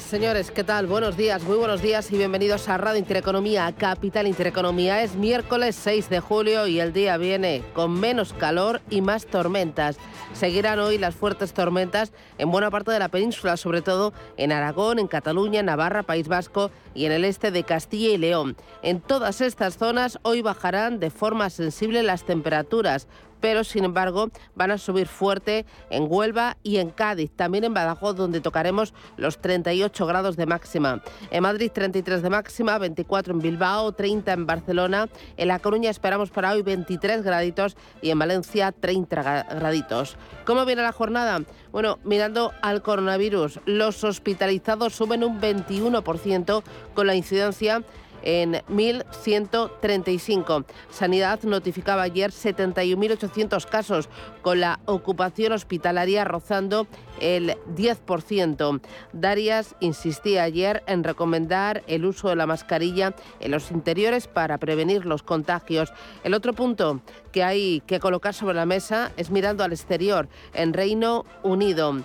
Señores, ¿qué tal? Buenos días, muy buenos días y bienvenidos a Radio Intereconomía, Capital Intereconomía. Es miércoles 6 de julio y el día viene con menos calor y más tormentas. Seguirán hoy las fuertes tormentas en buena parte de la península, sobre todo en Aragón, en Cataluña, Navarra, País Vasco y en el este de Castilla y León. En todas estas zonas hoy bajarán de forma sensible las temperaturas pero sin embargo van a subir fuerte en Huelva y en Cádiz, también en Badajoz donde tocaremos los 38 grados de máxima. En Madrid 33 de máxima, 24 en Bilbao, 30 en Barcelona, en La Coruña esperamos para hoy 23 graditos y en Valencia 30 graditos. ¿Cómo viene la jornada? Bueno, mirando al coronavirus, los hospitalizados suben un 21% con la incidencia en 1.135. Sanidad notificaba ayer 71.800 casos, con la ocupación hospitalaria rozando el 10%. Darias insistía ayer en recomendar el uso de la mascarilla en los interiores para prevenir los contagios. El otro punto que hay que colocar sobre la mesa es mirando al exterior, en Reino Unido.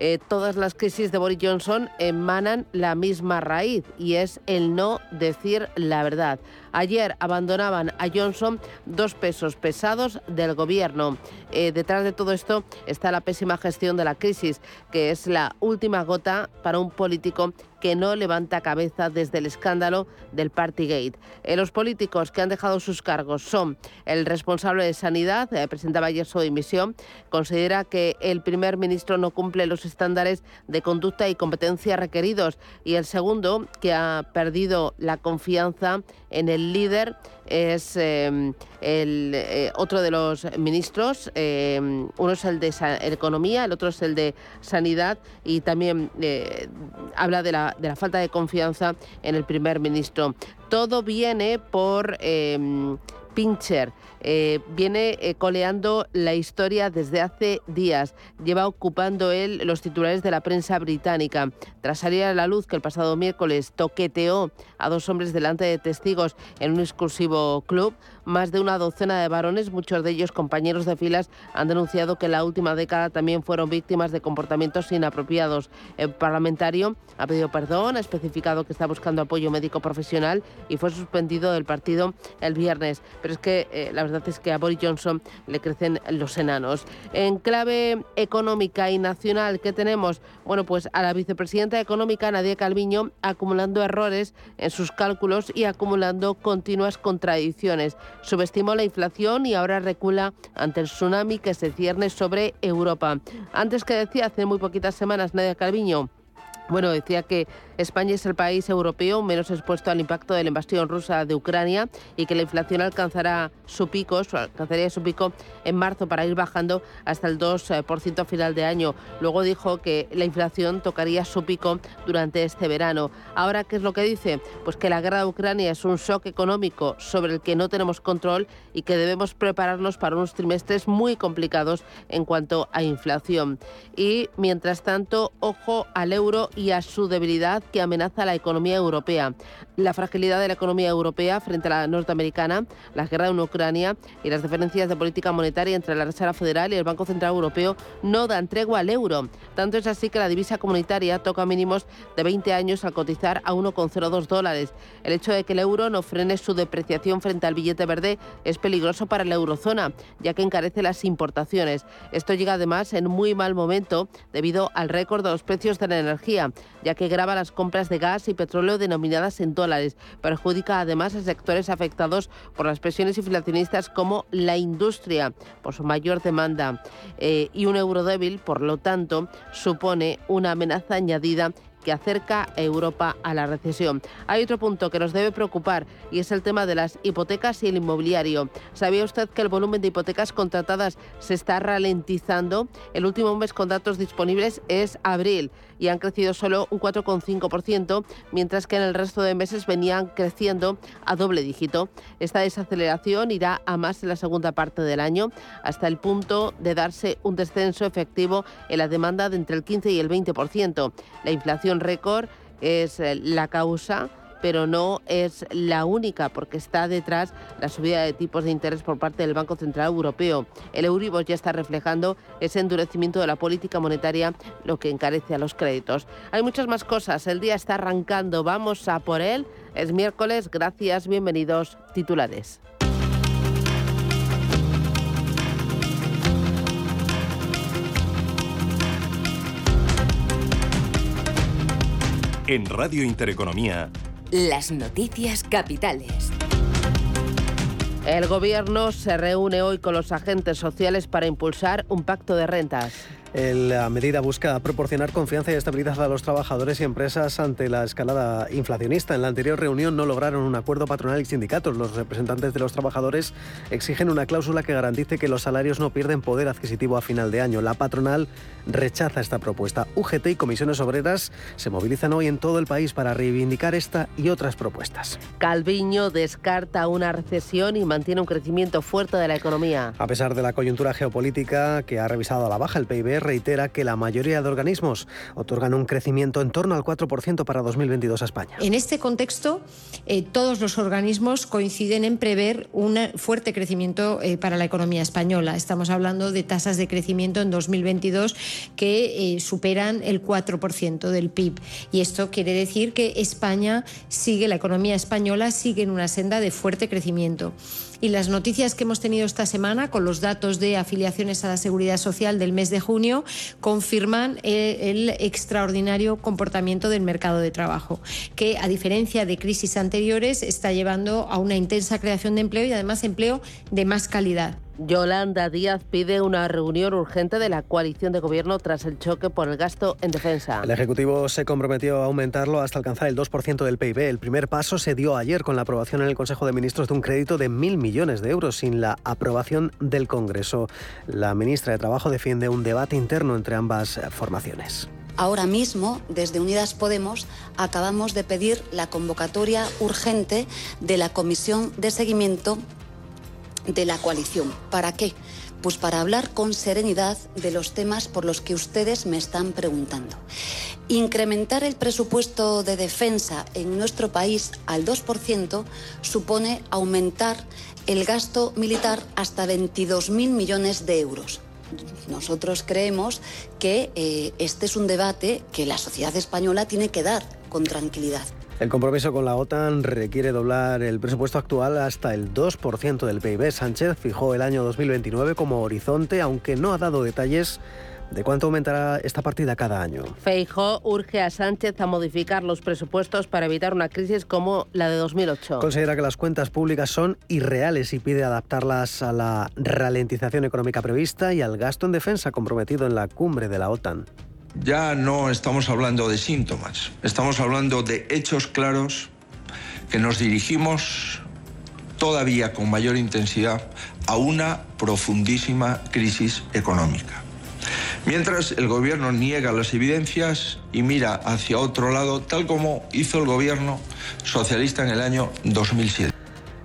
Eh, todas las crisis de Boris Johnson emanan la misma raíz y es el no decir la verdad. Ayer abandonaban a Johnson dos pesos pesados del gobierno. Eh, detrás de todo esto está la pésima gestión de la crisis, que es la última gota para un político que no levanta cabeza desde el escándalo del Partygate. Eh, los políticos que han dejado sus cargos son el responsable de Sanidad, eh, presentaba ayer su dimisión, considera que el primer ministro no cumple los estándares de conducta y competencia requeridos y el segundo, que ha perdido la confianza en el líder es em, el, eh, otro de los ministros, em, uno es el de Economía, el otro es el de Sanidad y también eh, habla de la, de la, falta de confianza en el primer ministro. Todo viene por em, Pincher. Eh, viene eh, coleando la historia desde hace días. Lleva ocupando él los titulares de la prensa británica. Tras salir a la luz que el pasado miércoles toqueteó a dos hombres delante de testigos en un exclusivo club, más de una docena de varones, muchos de ellos compañeros de filas, han denunciado que en la última década también fueron víctimas de comportamientos inapropiados. El parlamentario ha pedido perdón, ha especificado que está buscando apoyo médico profesional y fue suspendido del partido el viernes. Pero es que eh, la verdad es que a Boris Johnson le crecen los enanos. En clave económica y nacional, ¿qué tenemos? Bueno, pues a la vicepresidenta económica Nadia Calviño acumulando errores en sus cálculos y acumulando continuas contradicciones. Subestimó la inflación y ahora recula ante el tsunami que se cierne sobre Europa. Antes que decía hace muy poquitas semanas Nadia Calviño, bueno, decía que España es el país europeo menos expuesto al impacto de la invasión rusa de Ucrania y que la inflación alcanzará su pico, alcanzaría su pico en marzo para ir bajando hasta el 2% a final de año. Luego dijo que la inflación tocaría su pico durante este verano. Ahora, ¿qué es lo que dice? Pues que la guerra de Ucrania es un shock económico sobre el que no tenemos control y que debemos prepararnos para unos trimestres muy complicados en cuanto a inflación. Y mientras tanto, ojo al euro y a su debilidad que amenaza la economía europea. La fragilidad de la economía europea frente a la norteamericana, la guerra en Ucrania y las diferencias de política monetaria entre la Reserva Federal y el Banco Central Europeo no dan tregua al euro. Tanto es así que la divisa comunitaria toca mínimos de 20 años al cotizar a 1,02 dólares. El hecho de que el euro no frene su depreciación frente al billete verde es peligroso para la eurozona, ya que encarece las importaciones. Esto llega además en muy mal momento debido al récord de los precios de la energía, ya que grava las compras de gas y petróleo denominadas en dólares. Perjudica además a sectores afectados por las presiones inflacionistas como la industria, por su mayor demanda. Eh, y un euro débil, por lo tanto, supone una amenaza añadida que acerca a Europa a la recesión. Hay otro punto que nos debe preocupar y es el tema de las hipotecas y el inmobiliario. ¿Sabía usted que el volumen de hipotecas contratadas se está ralentizando? El último mes con datos disponibles es abril y han crecido solo un 4,5%, mientras que en el resto de meses venían creciendo a doble dígito. Esta desaceleración irá a más en la segunda parte del año, hasta el punto de darse un descenso efectivo en la demanda de entre el 15 y el 20%. La inflación récord es eh, la causa pero no es la única porque está detrás la subida de tipos de interés por parte del Banco Central Europeo. El Euribor ya está reflejando ese endurecimiento de la política monetaria, lo que encarece a los créditos. Hay muchas más cosas, el día está arrancando, vamos a por él. Es miércoles, gracias, bienvenidos, titulares. En Radio Intereconomía, las noticias capitales. El Gobierno se reúne hoy con los agentes sociales para impulsar un pacto de rentas. La medida busca proporcionar confianza y estabilidad a los trabajadores y empresas ante la escalada inflacionista. En la anterior reunión no lograron un acuerdo patronal y sindicatos. Los representantes de los trabajadores exigen una cláusula que garantice que los salarios no pierden poder adquisitivo a final de año. La patronal rechaza esta propuesta. UGT y comisiones obreras se movilizan hoy en todo el país para reivindicar esta y otras propuestas. Calviño descarta una recesión y mantiene un crecimiento fuerte de la economía. A pesar de la coyuntura geopolítica que ha revisado a la baja el PIB, reitera que la mayoría de organismos otorgan un crecimiento en torno al 4% para 2022 a España. En este contexto, eh, todos los organismos coinciden en prever un fuerte crecimiento eh, para la economía española. Estamos hablando de tasas de crecimiento en 2022 que eh, superan el 4% del PIB. Y esto quiere decir que España sigue, la economía española sigue en una senda de fuerte crecimiento. Y las noticias que hemos tenido esta semana con los datos de afiliaciones a la Seguridad Social del mes de junio confirman el extraordinario comportamiento del mercado de trabajo, que a diferencia de crisis anteriores está llevando a una intensa creación de empleo y además empleo de más calidad. Yolanda Díaz pide una reunión urgente de la coalición de gobierno tras el choque por el gasto en defensa. El Ejecutivo se comprometió a aumentarlo hasta alcanzar el 2% del PIB. El primer paso se dio ayer con la aprobación en el Consejo de Ministros de un crédito de mil millones de euros sin la aprobación del Congreso. La ministra de Trabajo defiende un debate interno entre ambas formaciones. Ahora mismo, desde Unidas Podemos, acabamos de pedir la convocatoria urgente de la Comisión de Seguimiento de la coalición. ¿Para qué? Pues para hablar con serenidad de los temas por los que ustedes me están preguntando. Incrementar el presupuesto de defensa en nuestro país al 2% supone aumentar el gasto militar hasta 22.000 millones de euros. Nosotros creemos que eh, este es un debate que la sociedad española tiene que dar con tranquilidad. El compromiso con la OTAN requiere doblar el presupuesto actual hasta el 2% del PIB. Sánchez fijó el año 2029 como horizonte, aunque no ha dado detalles de cuánto aumentará esta partida cada año. Feijó urge a Sánchez a modificar los presupuestos para evitar una crisis como la de 2008. Considera que las cuentas públicas son irreales y pide adaptarlas a la ralentización económica prevista y al gasto en defensa comprometido en la cumbre de la OTAN ya no estamos hablando de síntomas, estamos hablando de hechos claros que nos dirigimos todavía con mayor intensidad a una profundísima crisis económica. Mientras el gobierno niega las evidencias y mira hacia otro lado, tal como hizo el gobierno socialista en el año 2007.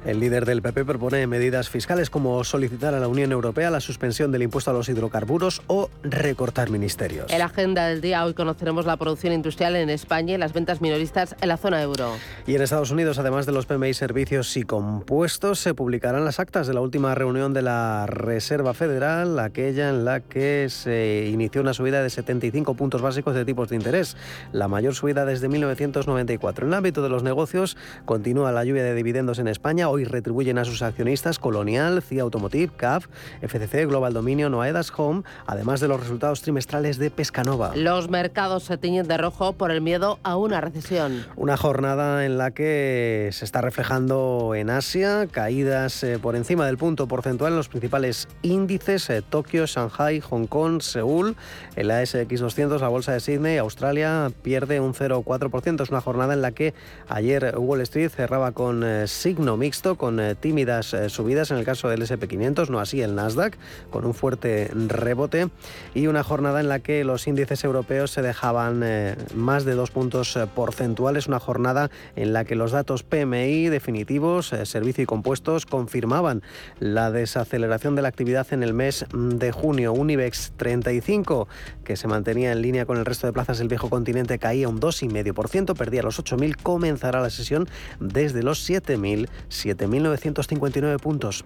El líder del PP propone medidas fiscales como solicitar a la Unión Europea la suspensión del impuesto a los hidrocarburos o recortar ministerios. En la agenda del día hoy conoceremos la producción industrial en España y las ventas minoristas en la zona euro. Y en Estados Unidos, además de los PMI servicios y compuestos, se publicarán las actas de la última reunión de la Reserva Federal, aquella en la que se inició una subida de 75 puntos básicos de tipos de interés, la mayor subida desde 1994. En el ámbito de los negocios, continúa la lluvia de dividendos en España Hoy retribuyen a sus accionistas Colonial, CIA Automotive, CAF, FCC, Global Dominion o Aedas Home, además de los resultados trimestrales de Pescanova. Los mercados se tiñen de rojo por el miedo a una recesión. Una jornada en la que se está reflejando en Asia caídas eh, por encima del punto porcentual en los principales índices, eh, Tokio, Shanghai, Hong Kong, Seúl, en la SX200, la bolsa de Sydney, Australia pierde un 0,4%. Es una jornada en la que ayer Wall Street cerraba con eh, signo mixto, con tímidas subidas en el caso del SP500, no así el Nasdaq, con un fuerte rebote y una jornada en la que los índices europeos se dejaban más de dos puntos porcentuales, una jornada en la que los datos PMI definitivos, servicio y compuestos, confirmaban la desaceleración de la actividad en el mes de junio. Un IBEX 35 que se mantenía en línea con el resto de plazas del viejo continente caía un 2,5%, perdía los 8.000, comenzará la sesión desde los 7.000, 7.959 puntos.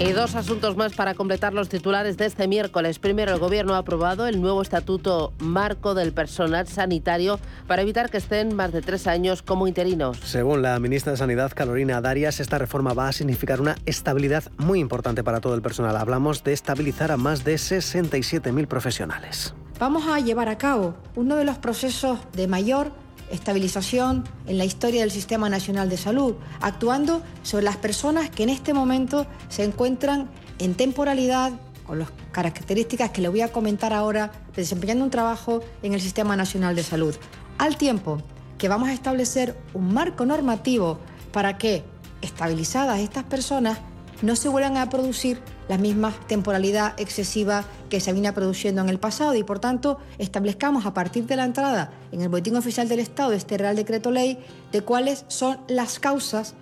Y dos asuntos más para completar los titulares de este miércoles. Primero, el Gobierno ha aprobado el nuevo Estatuto Marco del Personal Sanitario para evitar que estén más de tres años como interinos. Según la ministra de Sanidad, Carolina Darias, esta reforma va a significar una estabilidad muy importante para todo el personal. Hablamos de estabilizar a más de 67.000 profesionales. Vamos a llevar a cabo uno de los procesos de mayor estabilización en la historia del Sistema Nacional de Salud, actuando sobre las personas que en este momento se encuentran en temporalidad, con las características que le voy a comentar ahora, desempeñando un trabajo en el Sistema Nacional de Salud, al tiempo que vamos a establecer un marco normativo para que, estabilizadas estas personas, no se vuelvan a producir la misma temporalidad excesiva que se venía produciendo en el pasado y por tanto establezcamos a partir de la entrada en el Boletín Oficial del Estado de este Real Decreto Ley de cuáles son las causas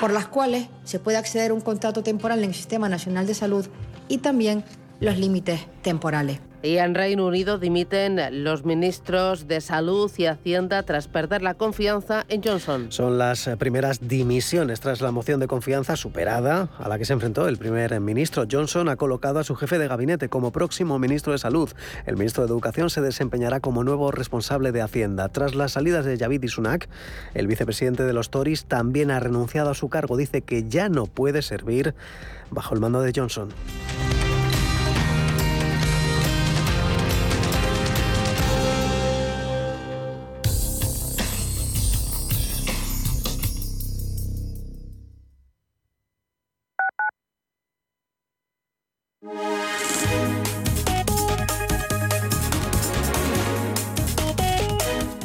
por las cuales se puede acceder a un contrato temporal en el Sistema Nacional de Salud y también los límites temporales. Y en Reino Unido dimiten los ministros de Salud y Hacienda tras perder la confianza en Johnson. Son las primeras dimisiones tras la moción de confianza superada a la que se enfrentó el primer ministro. Johnson ha colocado a su jefe de gabinete como próximo ministro de Salud. El ministro de Educación se desempeñará como nuevo responsable de Hacienda. Tras las salidas de Javid y Sunak, el vicepresidente de los Tories también ha renunciado a su cargo. Dice que ya no puede servir bajo el mando de Johnson.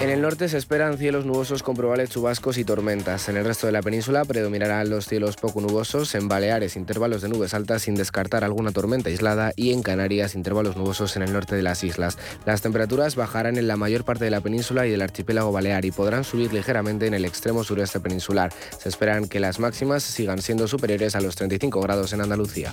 En el norte se esperan cielos nubosos con probables chubascos y tormentas. En el resto de la península predominarán los cielos poco nubosos, en Baleares intervalos de nubes altas sin descartar alguna tormenta aislada y en Canarias intervalos nubosos en el norte de las islas. Las temperaturas bajarán en la mayor parte de la península y del archipiélago balear y podrán subir ligeramente en el extremo sureste peninsular. Se esperan que las máximas sigan siendo superiores a los 35 grados en Andalucía.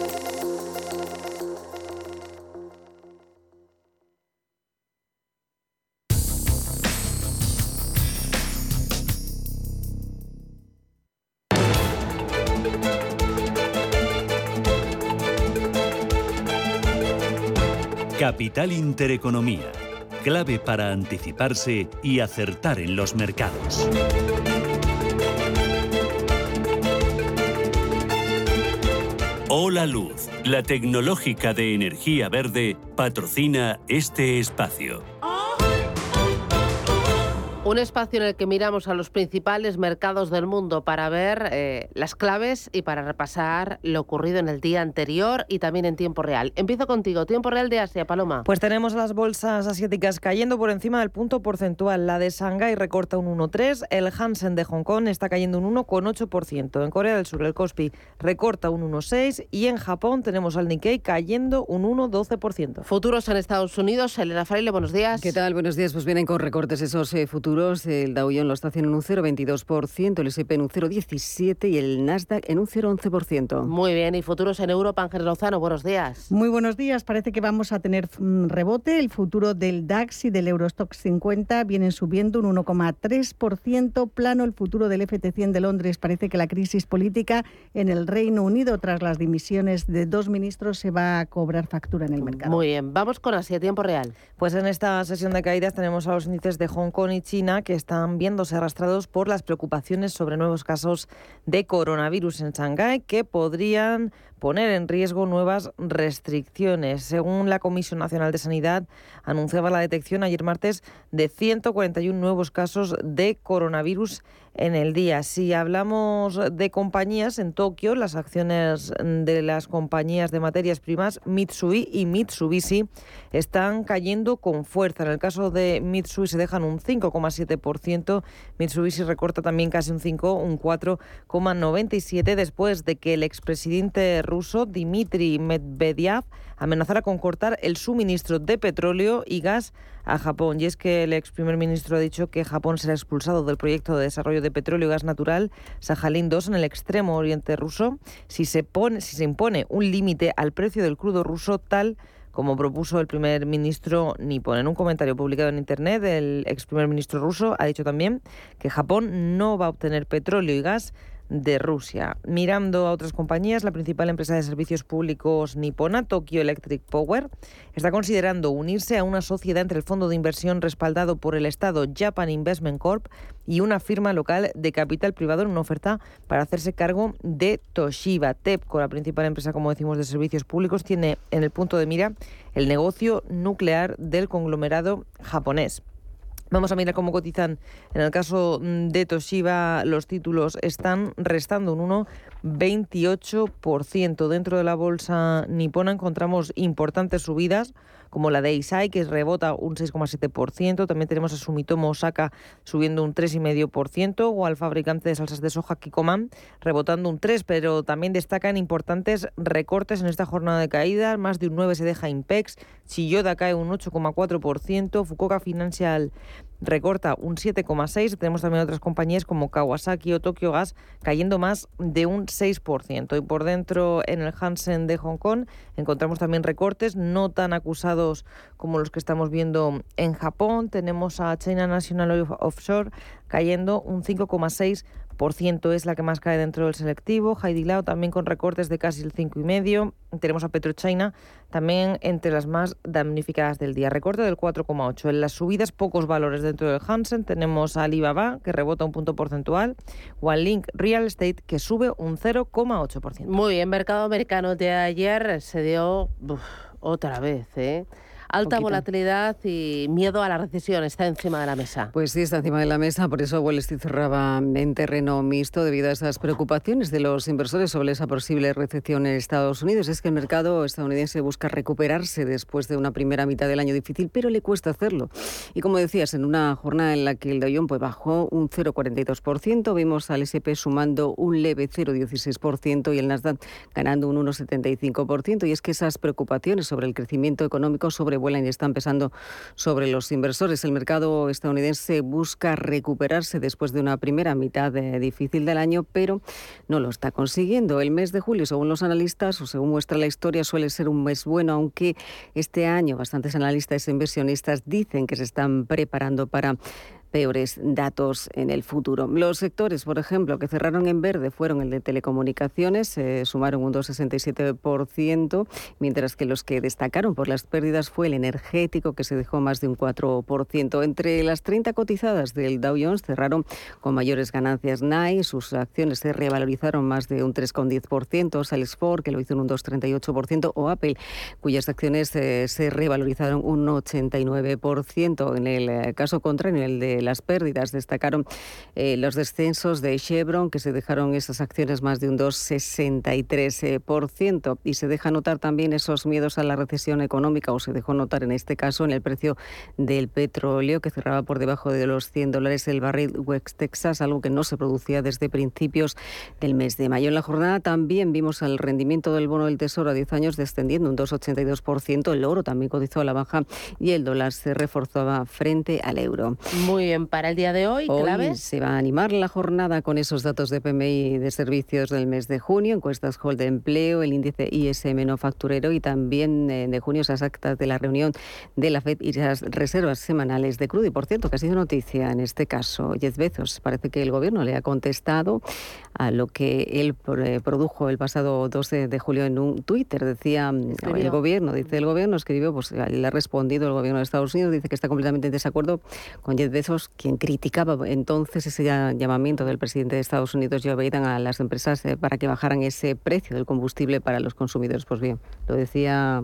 Capital Intereconomía, clave para anticiparse y acertar en los mercados. Hola Luz, la tecnológica de energía verde, patrocina este espacio. Un espacio en el que miramos a los principales mercados del mundo para ver eh, las claves y para repasar lo ocurrido en el día anterior y también en tiempo real. Empiezo contigo, tiempo real de Asia, Paloma. Pues tenemos las bolsas asiáticas cayendo por encima del punto porcentual. La de Shanghái recorta un 1,3, el Hansen de Hong Kong está cayendo un 1,8%. En Corea del Sur el Kospi recorta un 1,6 y en Japón tenemos al Nikkei cayendo un 1,12%. Futuros en Estados Unidos, Elena Fraile, buenos días. ¿Qué tal? Buenos días. Pues vienen con recortes esos eh, futuros el Dow Jones lo está haciendo en un 0,22%, el S&P en un 0,17% y el Nasdaq en un 0,11%. Muy bien, y futuros en Europa, Ángel Lozano, buenos días. Muy buenos días, parece que vamos a tener un rebote. El futuro del DAX y del Eurostock 50 vienen subiendo un 1,3%, plano el futuro del FT100 de Londres. Parece que la crisis política en el Reino Unido tras las dimisiones de dos ministros se va a cobrar factura en el mercado. Muy bien, vamos con Asia, tiempo real. Pues en esta sesión de caídas tenemos a los índices de Hong Kong y China que están viéndose arrastrados por las preocupaciones sobre nuevos casos de coronavirus en Shanghái que podrían poner en riesgo nuevas restricciones. Según la Comisión Nacional de Sanidad, anunciaba la detección ayer martes de 141 nuevos casos de coronavirus en el día. Si hablamos de compañías en Tokio, las acciones de las compañías de materias primas Mitsui y Mitsubishi están cayendo con fuerza. En el caso de Mitsui se dejan un 5,7%, Mitsubishi recorta también casi un 5, un 4,97 después de que el expresidente ruso Dmitry Medvedev amenazara con cortar el suministro de petróleo y gas a Japón. Y es que el ex primer ministro ha dicho que Japón será expulsado del proyecto de desarrollo de petróleo y gas natural Sajalín 2 en el extremo oriente ruso si se, pone, si se impone un límite al precio del crudo ruso tal como propuso el primer ministro nipón. En un comentario publicado en Internet, el ex primer ministro ruso ha dicho también que Japón no va a obtener petróleo y gas de Rusia. Mirando a otras compañías, la principal empresa de servicios públicos nipona, Tokyo Electric Power, está considerando unirse a una sociedad entre el fondo de inversión respaldado por el Estado Japan Investment Corp y una firma local de capital privado en una oferta para hacerse cargo de Toshiba. TEPCO, la principal empresa, como decimos, de servicios públicos, tiene en el punto de mira el negocio nuclear del conglomerado japonés. Vamos a mirar cómo cotizan. En el caso de Toshiba, los títulos están restando un 1,28%. Dentro de la bolsa nipona encontramos importantes subidas como la de Isai, que rebota un 6,7%. También tenemos a Sumitomo Osaka subiendo un 3,5%, o al fabricante de salsas de soja Kikoman rebotando un 3%, pero también destacan importantes recortes en esta jornada de caída. Más de un 9% se deja Impex, Chiyoda cae un 8,4%, Fukuoka Financial recorta un 7,6%. Tenemos también otras compañías como Kawasaki o Tokyo Gas cayendo más de un 6%. Y por dentro, en el Hansen de Hong Kong, encontramos también recortes no tan acusados como los que estamos viendo en Japón. Tenemos a China National Offshore cayendo un 5,6% es la que más cae dentro del selectivo. Lao también con recortes de casi el 5,5%. Tenemos a PetroChina también entre las más damnificadas del día. Recorte del 4,8%. En las subidas, pocos valores dentro del Hansen. Tenemos a Alibaba, que rebota un punto porcentual. O al Link Real Estate, que sube un 0,8%. Muy bien, mercado americano de ayer se dio otra vez, ¿eh? Alta volatilidad y miedo a la recesión está encima de la mesa. Pues sí, está encima de la mesa. Por eso Wall Street cerraba en terreno mixto debido a esas preocupaciones de los inversores sobre esa posible recesión en Estados Unidos. Es que el mercado estadounidense busca recuperarse después de una primera mitad del año difícil, pero le cuesta hacerlo. Y como decías, en una jornada en la que el Dow Jones pues, bajó un 0,42%, vimos al S&P sumando un leve 0,16% y el Nasdaq ganando un 1,75%. Y es que esas preocupaciones sobre el crecimiento económico sobre vuelan y están pesando sobre los inversores. El mercado estadounidense busca recuperarse después de una primera mitad difícil del año, pero no lo está consiguiendo. El mes de julio, según los analistas, o según muestra la historia, suele ser un mes bueno, aunque este año bastantes analistas e inversionistas dicen que se están preparando para peores datos en el futuro. Los sectores, por ejemplo, que cerraron en verde fueron el de telecomunicaciones, se sumaron un 2,67%, mientras que los que destacaron por las pérdidas fue el energético, que se dejó más de un 4%. Entre las 30 cotizadas del Dow Jones cerraron con mayores ganancias NAI, sus acciones se revalorizaron más de un 3,10%, Salesforce, que lo hizo en un 2,38%, o Apple, cuyas acciones eh, se revalorizaron un 89%. En el eh, caso contrario, el de las pérdidas. Destacaron eh, los descensos de Chevron, que se dejaron esas acciones más de un 2,63%. Y se deja notar también esos miedos a la recesión económica, o se dejó notar en este caso en el precio del petróleo, que cerraba por debajo de los 100 dólares el barril West Texas, algo que no se producía desde principios del mes de mayo. En la jornada también vimos el rendimiento del bono del Tesoro a 10 años descendiendo un 2,82%. El oro también cotizó a la baja y el dólar se reforzaba frente al euro. Muy para el día de hoy, hoy Se va a animar la jornada con esos datos de PMI de servicios del mes de junio, encuestas Hall de empleo, el índice ISM no facturero y también eh, de junio esas actas de la reunión de la FED y las reservas semanales de crudo. Y por cierto, que ha sido noticia en este caso, Jeff Bezos. Parece que el gobierno le ha contestado a lo que él eh, produjo el pasado 12 de julio en un Twitter. Decía mm, el gobierno, dice el gobierno, escribió, pues le ha respondido el gobierno de Estados Unidos, dice que está completamente en desacuerdo con Jeff Bezos quien criticaba entonces ese llamamiento del presidente de Estados Unidos, Joe Biden, a las empresas eh, para que bajaran ese precio del combustible para los consumidores. Pues bien, lo decía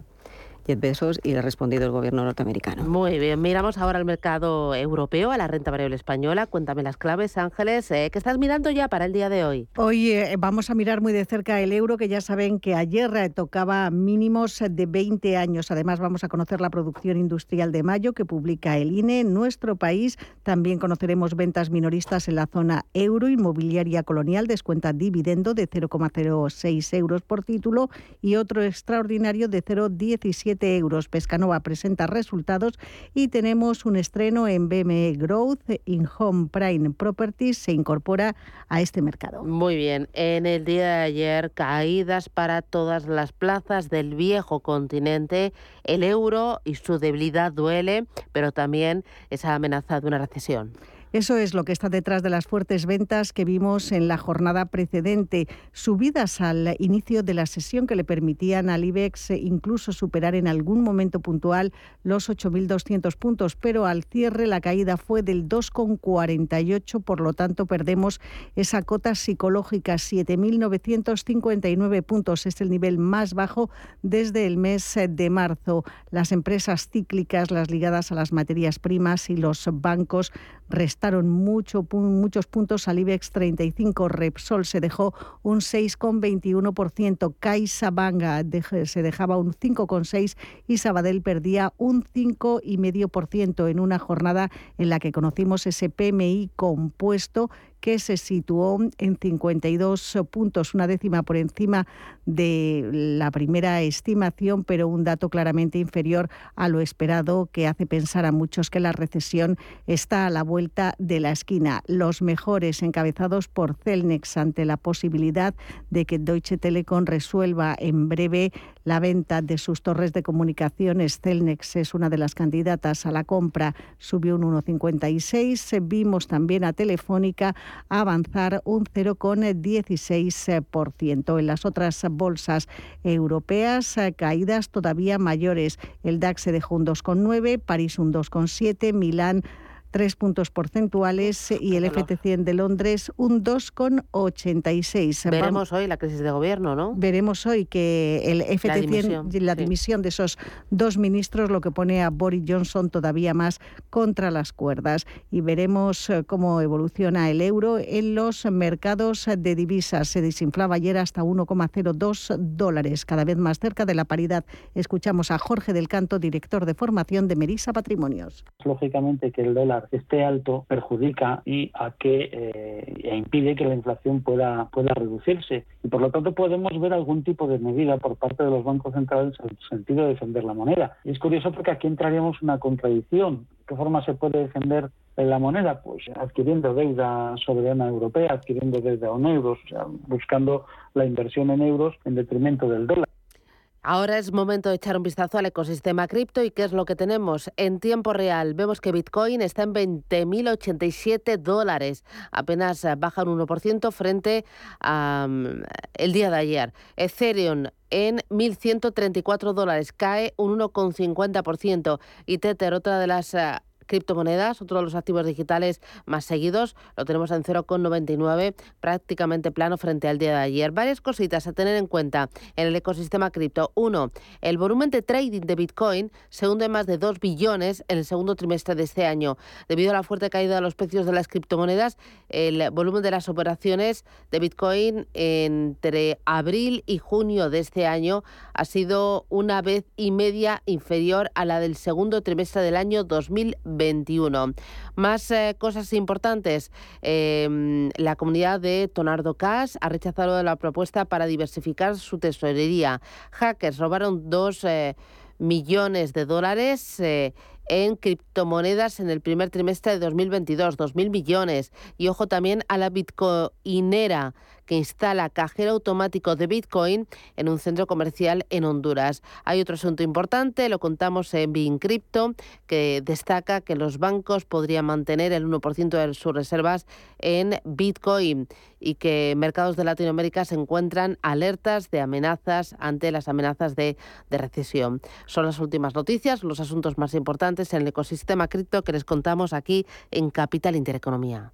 Jeff Bezos y le ha respondido el gobierno norteamericano. Muy bien, miramos ahora al mercado europeo, a la renta variable española. Cuéntame las claves, Ángeles, eh, ¿qué estás mirando ya para el día de hoy? Hoy eh, vamos a mirar muy de cerca el euro, que ya saben que ayer eh, tocaba mínimos de 20 años. Además, vamos a conocer la producción industrial de mayo que publica el INE en nuestro país. También conoceremos ventas minoristas en la zona euro, inmobiliaria colonial, descuenta dividendo de 0,06 euros por título y otro extraordinario de 0,17 euros. Pescanova presenta resultados y tenemos un estreno en BME Growth. In Home Prime Properties se incorpora a este mercado. Muy bien. En el día de ayer, caídas para todas las plazas del viejo continente. El euro y su debilidad duele, pero también esa amenaza de una recesión. Eso es lo que está detrás de las fuertes ventas que vimos en la jornada precedente, subidas al inicio de la sesión que le permitían al IBEX incluso superar en algún momento puntual los 8.200 puntos, pero al cierre la caída fue del 2,48, por lo tanto perdemos esa cota psicológica, 7.959 puntos, es el nivel más bajo desde el mes de marzo. Las empresas cíclicas, las ligadas a las materias primas y los bancos mucho, muchos puntos al IBEX 35. Repsol se dejó un 6,21%. CaixaBank se dejaba un 5,6% y Sabadell perdía un 5,5% en una jornada en la que conocimos ese PMI compuesto que se situó en 52 puntos, una décima por encima de la primera estimación, pero un dato claramente inferior a lo esperado que hace pensar a muchos que la recesión está a la vuelta de la esquina. Los mejores encabezados por Celnex ante la posibilidad de que Deutsche Telekom resuelva en breve la venta de sus torres de comunicaciones. Celnex es una de las candidatas a la compra, subió un 1,56. Vimos también a Telefónica avanzar un 0,16%. En las otras bolsas europeas, caídas todavía mayores. El DAX se dejó un 2,9, París un 2,7, Milán tres puntos porcentuales y el FT100 de Londres un 2,86. Veremos hoy la crisis de gobierno, ¿no? Veremos hoy que el FT100, la dimisión, de esos dos ministros, lo que pone a Boris Johnson todavía más contra las cuerdas. Y veremos eh, cómo evoluciona el euro en los mercados de divisas. Se desinflaba ayer hasta 1,02 dólares, cada vez más cerca de la paridad. Escuchamos a Jorge del Canto, director de formación de Merisa Patrimonios. Lógicamente que el dólar esté alto perjudica y a que eh, e impide que la inflación pueda pueda reducirse y por lo tanto podemos ver algún tipo de medida por parte de los bancos centrales en el sentido de defender la moneda. Y es curioso porque aquí entraríamos una contradicción. ¿De qué forma se puede defender la moneda? Pues adquiriendo deuda soberana europea, adquiriendo deuda en euros, o sea, buscando la inversión en euros en detrimento del dólar. Ahora es momento de echar un vistazo al ecosistema cripto y qué es lo que tenemos. En tiempo real vemos que Bitcoin está en 20.087 dólares, apenas baja un 1% frente al mm, día de ayer. Ethereum en 1.134 dólares, cae un 1,50%. Y Tether, otra de las eh, criptomonedas, otro de los activos digitales más seguidos, lo tenemos en 0,99, prácticamente plano frente al día de ayer. Varias cositas a tener en cuenta en el ecosistema cripto. Uno, el volumen de trading de Bitcoin se hunde más de 2 billones en el segundo trimestre de este año. Debido a la fuerte caída de los precios de las criptomonedas, el volumen de las operaciones de Bitcoin entre abril y junio de este año ha sido una vez y media inferior a la del segundo trimestre del año 2020. 21. Más eh, cosas importantes. Em, la comunidad de Tonardo Cash ha rechazado la propuesta para diversificar su tesorería. Hackers robaron dos eh, millones de dólares. Eh, en criptomonedas en el primer trimestre de 2022, 2.000 millones. Y ojo también a la bitcoinera que instala cajero automático de Bitcoin en un centro comercial en Honduras. Hay otro asunto importante, lo contamos en Crypto, que destaca que los bancos podrían mantener el 1% de sus reservas en Bitcoin y que mercados de Latinoamérica se encuentran alertas de amenazas ante las amenazas de, de recesión. Son las últimas noticias, los asuntos más importantes en el ecosistema cripto que les contamos aquí en Capital Intereconomía.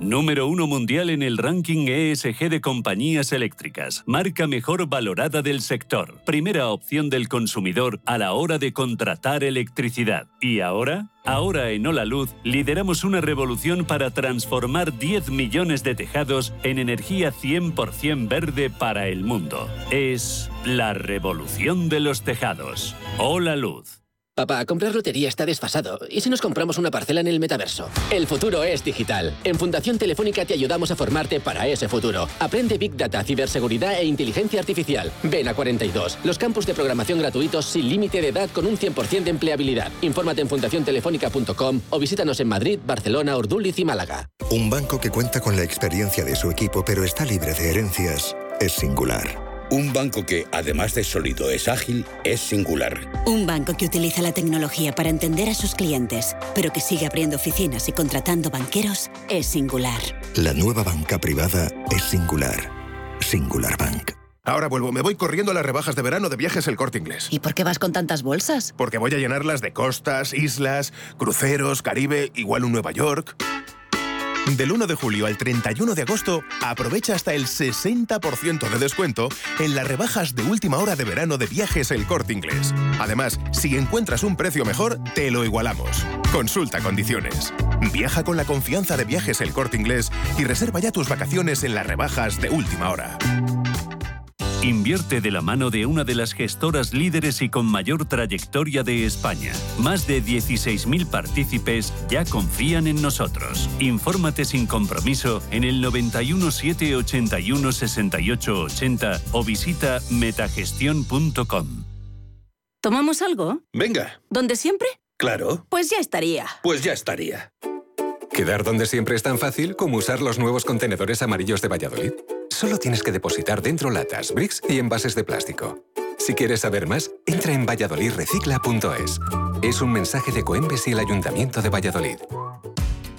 Número uno mundial en el ranking ESG de compañías eléctricas. Marca mejor valorada del sector. Primera opción del consumidor a la hora de contratar electricidad. ¿Y ahora? Ahora en Hola Luz lideramos una revolución para transformar 10 millones de tejados en energía 100% verde para el mundo. Es la revolución de los tejados. Hola Luz. Papá, comprar lotería está desfasado. ¿Y si nos compramos una parcela en el metaverso? El futuro es digital. En Fundación Telefónica te ayudamos a formarte para ese futuro. Aprende Big Data, ciberseguridad e inteligencia artificial. Ven a 42. Los campus de programación gratuitos sin límite de edad con un 100% de empleabilidad. Infórmate en fundaciontelefónica.com o visítanos en Madrid, Barcelona, Urduliz y Málaga. Un banco que cuenta con la experiencia de su equipo pero está libre de herencias es singular. Un banco que, además de sólido, es ágil, es singular. Un banco que utiliza la tecnología para entender a sus clientes, pero que sigue abriendo oficinas y contratando banqueros, es singular. La nueva banca privada es singular. Singular Bank. Ahora vuelvo, me voy corriendo a las rebajas de verano de viajes El Corte Inglés. ¿Y por qué vas con tantas bolsas? Porque voy a llenarlas de costas, islas, cruceros, Caribe, igual un Nueva York. Del 1 de julio al 31 de agosto, aprovecha hasta el 60% de descuento en las rebajas de última hora de verano de viajes El Corte Inglés. Además, si encuentras un precio mejor, te lo igualamos. Consulta condiciones. Viaja con la confianza de viajes El Corte Inglés y reserva ya tus vacaciones en las rebajas de última hora. Invierte de la mano de una de las gestoras líderes y con mayor trayectoria de España. Más de 16.000 partícipes ya confían en nosotros. Infórmate sin compromiso en el 91 781 68 80 o visita metagestión.com. ¿Tomamos algo? Venga. ¿Donde siempre? Claro. Pues ya estaría. Pues ya estaría. Quedar donde siempre es tan fácil como usar los nuevos contenedores amarillos de Valladolid. Solo tienes que depositar dentro latas, bricks y envases de plástico. Si quieres saber más, entra en valladolidrecicla.es. Es un mensaje de Coembes y el Ayuntamiento de Valladolid.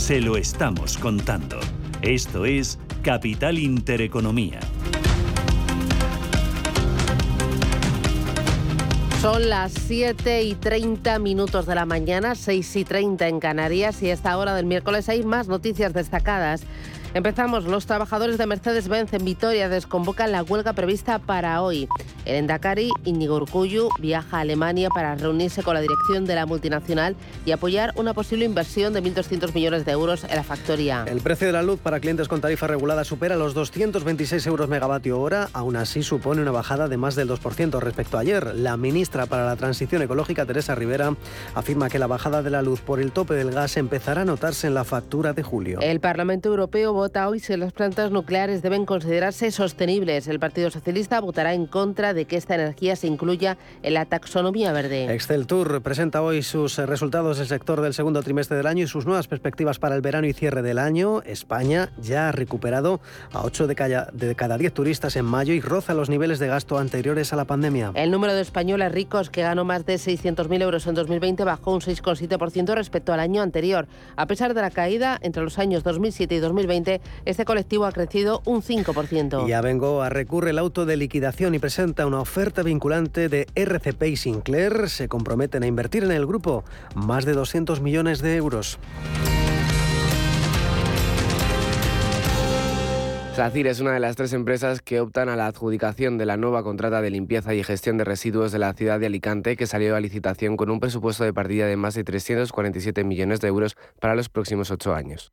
Se lo estamos contando. Esto es Capital Intereconomía. Son las 7 y 30 minutos de la mañana, 6 y 30 en Canarias y a esta hora del miércoles hay más noticias destacadas. Empezamos. Los trabajadores de Mercedes-Benz en Vitoria desconvocan la huelga prevista para hoy. El Endacari, Íñigo Urcuyu, viaja a Alemania para reunirse con la dirección de la multinacional y apoyar una posible inversión de 1.200 millones de euros en la factoría. El precio de la luz para clientes con tarifa regulada supera los 226 euros megavatio hora. Aún así supone una bajada de más del 2% respecto a ayer. La ministra para la Transición Ecológica, Teresa Rivera, afirma que la bajada de la luz por el tope del gas empezará a notarse en la factura de julio. El Parlamento Europeo vota hoy si las plantas nucleares deben considerarse sostenibles. El Partido Socialista votará en contra de que esta energía se incluya en la taxonomía verde. Excel Tour presenta hoy sus resultados del sector del segundo trimestre del año y sus nuevas perspectivas para el verano y cierre del año. España ya ha recuperado a 8 de cada, de cada 10 turistas en mayo y roza los niveles de gasto anteriores a la pandemia. El número de españoles ricos que ganó más de 600.000 euros en 2020 bajó un 6,7% respecto al año anterior. A pesar de la caída entre los años 2007 y 2020, este colectivo ha crecido un 5%. Y Abengoa recurre el auto de liquidación y presenta una oferta vinculante de RCP y Sinclair. Se comprometen a invertir en el grupo más de 200 millones de euros. SACIR es una de las tres empresas que optan a la adjudicación de la nueva contrata de limpieza y gestión de residuos de la ciudad de Alicante, que salió a licitación con un presupuesto de partida de más de 347 millones de euros para los próximos ocho años.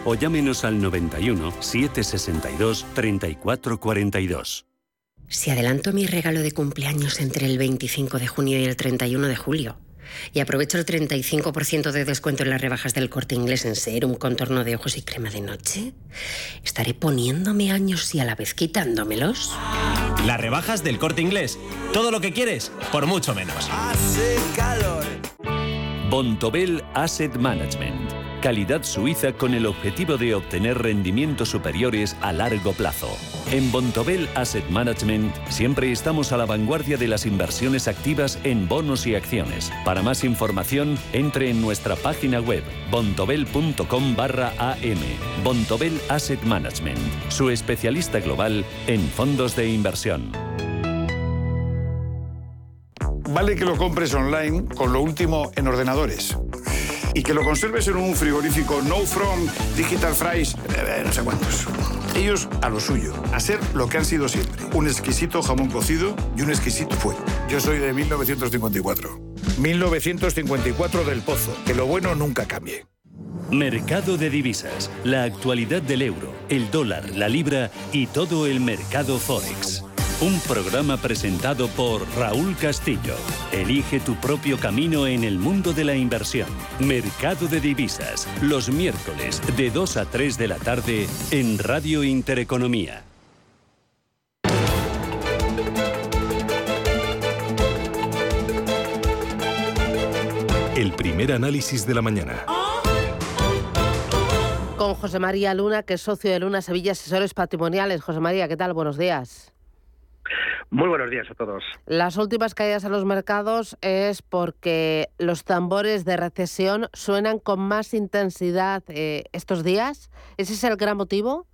o llámenos al 91 762 3442. Si adelanto mi regalo de cumpleaños entre el 25 de junio y el 31 de julio y aprovecho el 35% de descuento en las rebajas del corte inglés en serum, contorno de ojos y crema de noche, estaré poniéndome años y a la vez quitándomelos. Las rebajas del corte inglés. Todo lo que quieres, por mucho menos. Hace calor. Bontobel Asset Management. Calidad suiza con el objetivo de obtener rendimientos superiores a largo plazo. En Bontobel Asset Management siempre estamos a la vanguardia de las inversiones activas en bonos y acciones. Para más información, entre en nuestra página web bontobel.com barra am. Bontobel Asset Management, su especialista global en fondos de inversión. Vale que lo compres online con lo último en ordenadores. Y que lo conserves en un frigorífico No From, Digital Fries, eh, no sé cuántos. Ellos a lo suyo, a ser lo que han sido siempre. Un exquisito jamón cocido y un exquisito fuego. Yo soy de 1954. 1954 del Pozo. Que lo bueno nunca cambie. Mercado de divisas, la actualidad del euro, el dólar, la libra y todo el mercado forex. Un programa presentado por Raúl Castillo. Elige tu propio camino en el mundo de la inversión. Mercado de divisas, los miércoles de 2 a 3 de la tarde en Radio Intereconomía. El primer análisis de la mañana con José María Luna, que es socio de Luna Sevilla Asesores Patrimoniales. José María, ¿qué tal? Buenos días. Muy buenos días a todos. Las últimas caídas a los mercados es porque los tambores de recesión suenan con más intensidad eh, estos días. ¿Ese es el gran motivo?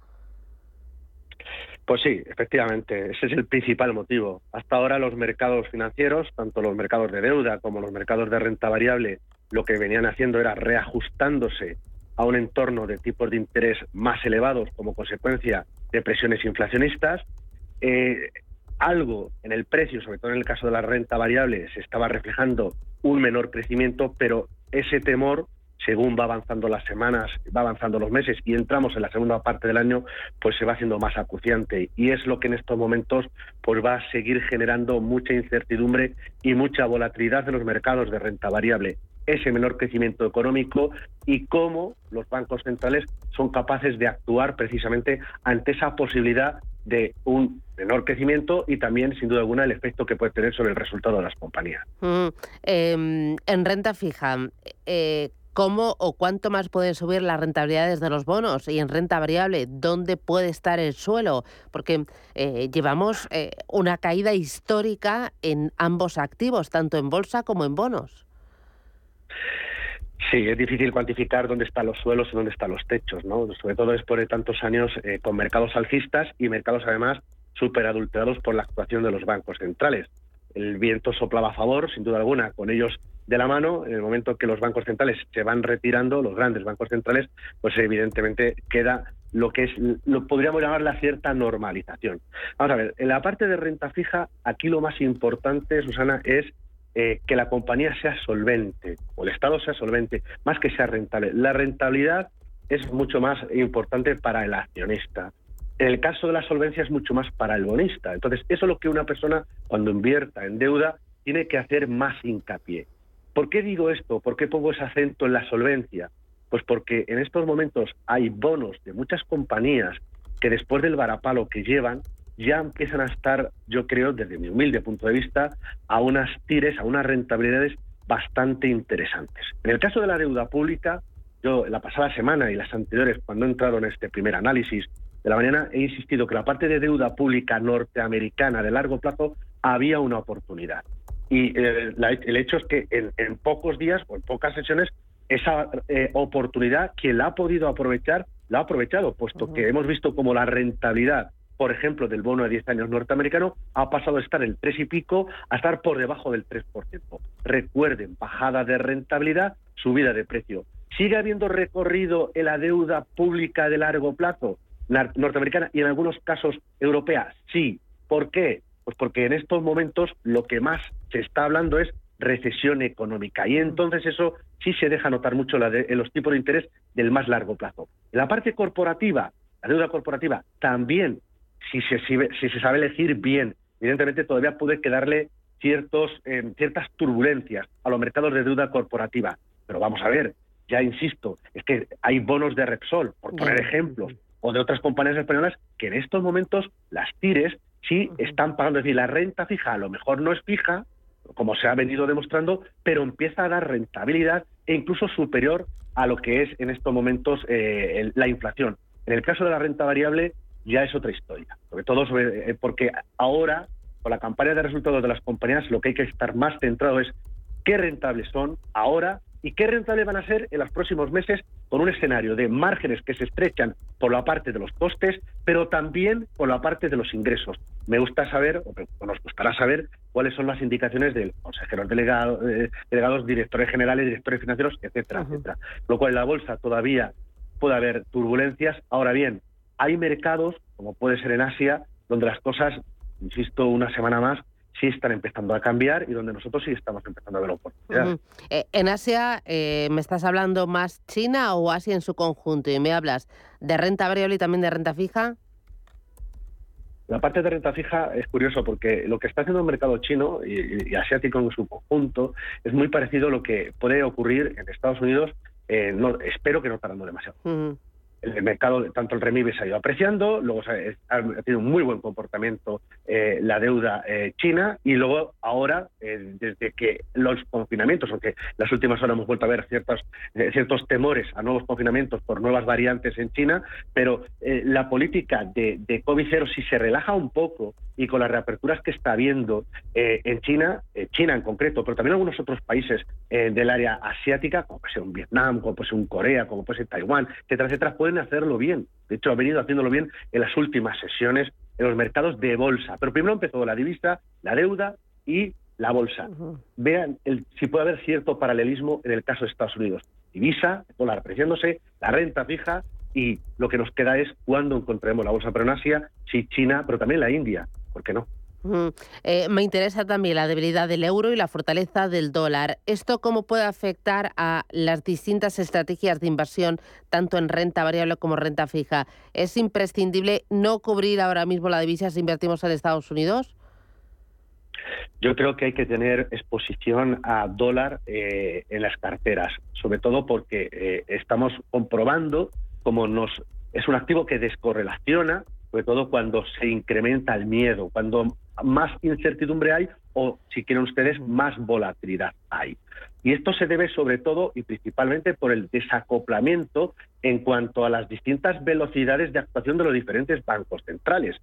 Pues sí, efectivamente, ese es el principal motivo. Hasta ahora los mercados financieros, tanto los mercados de deuda como los mercados de renta variable, lo que venían haciendo era reajustándose a un entorno de tipos de interés más elevados como consecuencia de presiones inflacionistas. Eh, algo en el precio, sobre todo en el caso de la renta variable, se estaba reflejando un menor crecimiento, pero ese temor, según va avanzando las semanas, va avanzando los meses y entramos en la segunda parte del año, pues se va haciendo más acuciante. Y es lo que en estos momentos pues va a seguir generando mucha incertidumbre y mucha volatilidad en los mercados de renta variable. Ese menor crecimiento económico y cómo los bancos centrales son capaces de actuar precisamente ante esa posibilidad de un menor crecimiento y también, sin duda alguna, el efecto que puede tener sobre el resultado de las compañías. Mm, em, en renta fija, eh, ¿cómo o cuánto más pueden subir las rentabilidades de los bonos? Y en renta variable, ¿dónde puede estar el suelo? Porque eh, llevamos eh, una caída histórica en ambos activos, tanto en bolsa como en bonos. Sí, es difícil cuantificar dónde están los suelos y dónde están los techos, ¿no? Sobre todo después de tantos años eh, con mercados alcistas y mercados además súper adulterados por la actuación de los bancos centrales. El viento soplaba a favor, sin duda alguna, con ellos de la mano. En el momento que los bancos centrales se van retirando, los grandes bancos centrales, pues evidentemente queda lo que es, lo podríamos llamar la cierta normalización. Vamos a ver, en la parte de renta fija, aquí lo más importante, Susana, es eh, que la compañía sea solvente o el Estado sea solvente, más que sea rentable. La rentabilidad es mucho más importante para el accionista. En el caso de la solvencia es mucho más para el bonista. Entonces, eso es lo que una persona cuando invierta en deuda tiene que hacer más hincapié. ¿Por qué digo esto? ¿Por qué pongo ese acento en la solvencia? Pues porque en estos momentos hay bonos de muchas compañías que después del varapalo que llevan, ya empiezan a estar, yo creo, desde mi humilde punto de vista, a unas tires, a unas rentabilidades bastante interesantes. En el caso de la deuda pública, yo la pasada semana y las anteriores, cuando he entrado en este primer análisis de la mañana, he insistido que la parte de deuda pública norteamericana de largo plazo había una oportunidad. Y eh, el hecho es que en, pocos días o en pocas sesiones, esa eh, oportunidad, quien la ha podido aprovechar, la ha aprovechado, puesto que hemos visto como la rentabilidad por ejemplo, del bono de 10 años norteamericano, ha pasado a estar el 3 y pico a estar por debajo del 3%. Recuerden, bajada de rentabilidad, subida de precio. ¿Sigue habiendo recorrido en la deuda pública de largo plazo norteamericana y en algunos casos europea? Sí. ¿Por qué? Pues porque en estos momentos lo que más se está hablando es recesión económica y entonces eso sí se deja notar mucho en los tipos de interés del más largo plazo. En la parte corporativa, la deuda corporativa también si se, si, se sabe elegir bien. Evidentemente todavía puede quedarle ciertos, eh, ciertas turbulencias a los mercados de deuda corporativa. Pero vamos a ver, ya insisto, es que hay bonos de Repsol, por poner ejemplos, o de otras compañías españolas que en estos momentos las tires sí están pagando. Es decir, la renta fija a lo mejor no es fija, como se ha venido demostrando, pero empieza a dar rentabilidad e incluso superior a lo que es en estos momentos eh, la inflación. En el caso de la renta variable, ya es otra historia. Sobre todo eh, porque ahora, con la campaña de resultados de las compañías, lo que hay que estar más centrado es qué rentables son ahora y qué rentables van a ser en los próximos meses con un escenario de márgenes que se estrechan por la parte de los costes, pero también por la parte de los ingresos. Me gusta saber, o nos gustará saber, cuáles son las indicaciones del consejeros delegados, eh, delegados directores generales, directores financieros, etcétera, etcétera. Lo cual en la bolsa todavía puede haber turbulencias. Ahora bien, hay mercados, como puede ser en Asia, donde las cosas, insisto, una semana más, sí están empezando a cambiar y donde nosotros sí estamos empezando a ver oportunidades. Eh, en Asia, eh, ¿me estás hablando más China o Asia en su conjunto? Y me hablas de renta variable y también de renta fija. La parte de renta fija es curioso porque lo que está haciendo el mercado chino y, asiático en su conjunto es muy parecido a lo que puede ocurrir en Estados Unidos. Eh, no, espero que no tardando demasiado el mercado, tanto el REMIBE se ha ido apreciando, luego ha, tenido un muy buen comportamiento eh, la deuda eh, china y luego ahora, eh, desde que los confinamientos, aunque las últimas horas hemos vuelto a ver ciertos, ciertos temores a nuevos confinamientos por nuevas variantes en China, pero la política de, de COVID cero si se relaja un poco y con las reaperturas que está habiendo en China, China en concreto, pero también algunos otros países del área asiática, como puede ser un Vietnam, como puede ser un Corea, como puede ser Taiwán, etcétera, etcétera, pueden hacerlo bien. De hecho, ha venido haciéndolo bien en las últimas sesiones en los mercados de bolsa. Pero primero empezó la divisa, la deuda y la bolsa. Vean el, si puede haber cierto paralelismo en el caso de Estados Unidos. Divisa, dólar apreciándose, la renta fija y lo que nos queda es cuándo encontraremos la bolsa. Pero en Asia, sí, China, pero también la India. ¿Por qué no? Eh, me interesa también la debilidad del euro y la fortaleza del dólar. ¿Esto cómo puede afectar a las distintas estrategias de inversión, tanto en renta variable como renta fija? ¿Es imprescindible no cubrir ahora mismo la divisa si invertimos en Estados Unidos? Yo creo que hay que tener exposición a dólar eh, en las carteras, sobre todo porque eh, estamos comprobando como nos es un activo que descorrelaciona, sobre todo cuando se incrementa el miedo, cuando más incertidumbre hay o, si quieren ustedes, más volatilidad hay. Y esto se debe sobre todo y principalmente por el desacoplamiento en cuanto a las distintas velocidades de actuación de los diferentes bancos centrales.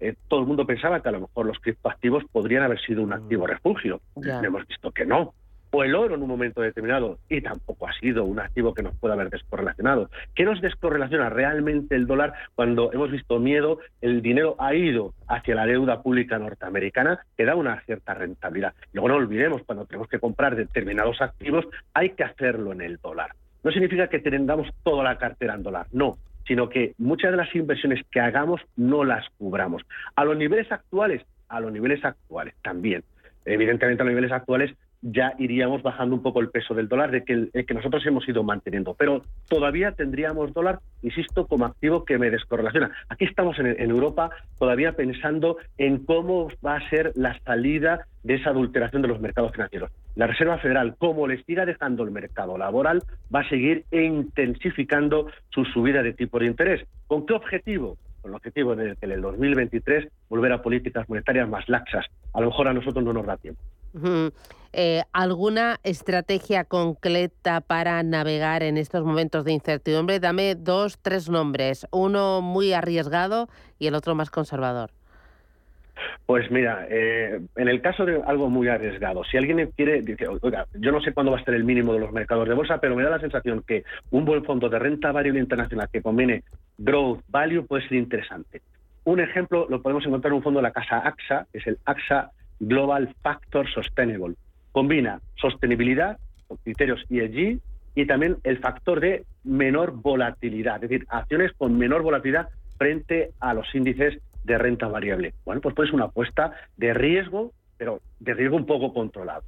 Eh, todo el mundo pensaba que a lo mejor los criptoactivos podrían haber sido un activo refugio. Hemos visto que no o el oro en un momento determinado, y tampoco ha sido un activo que nos pueda haber descorrelacionado. ¿Qué nos descorrelaciona realmente el dólar cuando hemos visto miedo? El dinero ha ido hacia la deuda pública norteamericana, que da una cierta rentabilidad. Luego no olvidemos, cuando tenemos que comprar determinados activos, hay que hacerlo en el dólar. No significa que tengamos toda la cartera en dólar, no, sino que muchas de las inversiones que hagamos no las cubramos. A los niveles actuales, a los niveles actuales también. Evidentemente, a los niveles actuales ya iríamos bajando un poco el peso del dólar de que, nosotros hemos ido manteniendo. Pero todavía tendríamos dólar, insisto, como activo que me descorrelaciona. Aquí estamos en, en, Europa todavía pensando en cómo va a ser la salida de esa adulteración de los mercados financieros. La Reserva Federal, como le siga dejando el mercado laboral, va a seguir intensificando su subida de tipo de interés. ¿Con qué objetivo? Con el objetivo de que en el 2023 volver a políticas monetarias más laxas. A lo mejor a nosotros no nos da tiempo. Eh, ¿Alguna estrategia concreta para navegar en estos momentos de incertidumbre? Dame dos, tres nombres, uno muy arriesgado y el otro más conservador. Pues mira, eh, en el caso de algo muy arriesgado, si alguien quiere, dice, oiga, yo no sé cuándo va a ser el mínimo de los mercados de bolsa, pero me da la sensación que un buen fondo de renta variable internacional que combine growth, value, puede ser interesante. Un ejemplo lo podemos encontrar en un fondo de la casa AXA, que es el AXA Global Factor Sustainable. Combina sostenibilidad, criterios ESG, y también el factor de menor volatilidad, es decir, acciones con menor volatilidad frente a los índices de renta variable. Bueno, pues puede ser una apuesta de riesgo, pero de riesgo un poco controlado.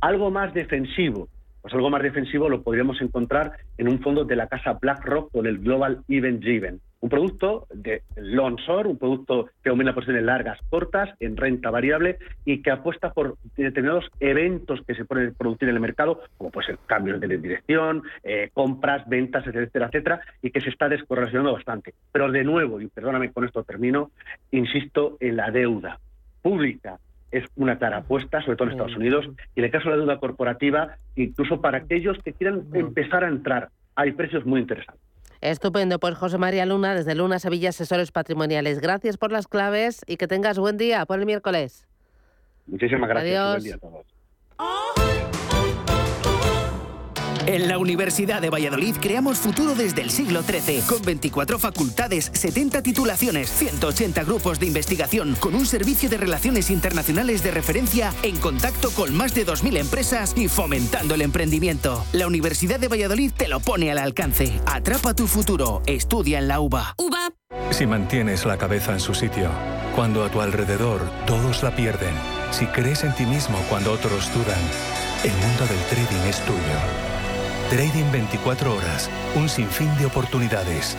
Algo más defensivo, pues algo más defensivo lo podríamos encontrar en un fondo de la casa BlackRock con el Global Event Driven. Un producto de long short, un producto que aumenta posiciones largas, cortas, en renta variable y que apuesta por determinados eventos que se pueden producir en el mercado, como puede ser cambios de dirección, eh, compras, ventas, etcétera, etcétera, y que se está descorrelacionando bastante. Pero de nuevo, y perdóname con esto termino, insisto en la deuda pública es una clara apuesta, sobre todo en Estados Unidos, y en el caso de la deuda corporativa, incluso para aquellos que quieran empezar a entrar, hay precios muy interesantes. Estupendo, pues José María Luna, desde Luna Sevilla, Asesores Patrimoniales. Gracias por las claves y que tengas buen día por el miércoles. Muchísimas gracias. Adiós. Buen día a todos. En la Universidad de Valladolid creamos futuro desde el siglo XIII, con 24 facultades, 70 titulaciones, 180 grupos de investigación, con un servicio de relaciones internacionales de referencia en contacto con más de 2.000 empresas y fomentando el emprendimiento. La Universidad de Valladolid te lo pone al alcance. Atrapa tu futuro. Estudia en la UBA. UBA. Si mantienes la cabeza en su sitio, cuando a tu alrededor todos la pierden, si crees en ti mismo cuando otros dudan, el mundo del trading es tuyo. Trading 24 horas, un sinfín de oportunidades.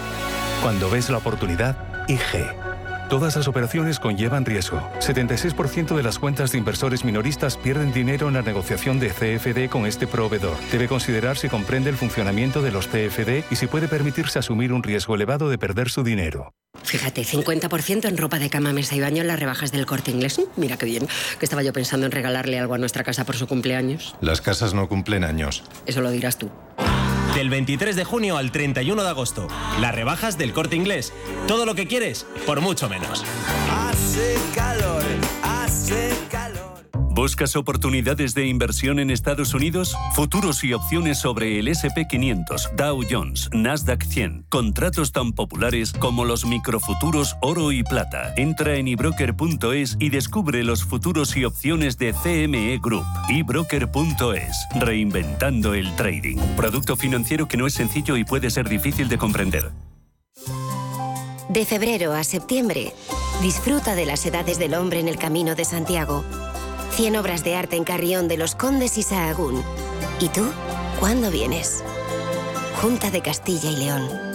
Cuando ves la oportunidad, IG. Todas las operaciones conllevan riesgo. 76% de las cuentas de inversores minoristas pierden dinero en la negociación de CFD con este proveedor. Debe considerar si comprende el funcionamiento de los CFD y si puede permitirse asumir un riesgo elevado de perder su dinero. Fíjate, 50% en ropa de cama, mesa y baño en las rebajas del corte inglés. Mira qué bien, que estaba yo pensando en regalarle algo a nuestra casa por su cumpleaños. Las casas no cumplen años. Eso lo dirás tú. Del 23 de junio al 31 de agosto. Las rebajas del corte inglés. Todo lo que quieres, por mucho menos. Hace calor, hace calor. ¿Buscas oportunidades de inversión en Estados Unidos? Futuros y opciones sobre el SP500, Dow Jones, Nasdaq 100. Contratos tan populares como los microfuturos oro y plata. Entra en ebroker.es y descubre los futuros y opciones de CME Group. ebroker.es. Reinventando el trading. Producto financiero que no es sencillo y puede ser difícil de comprender. De febrero a septiembre, disfruta de las edades del hombre en el Camino de Santiago. 100 obras de arte en Carrión de los Condes y Sahagún. ¿Y tú? ¿Cuándo vienes? Junta de Castilla y León.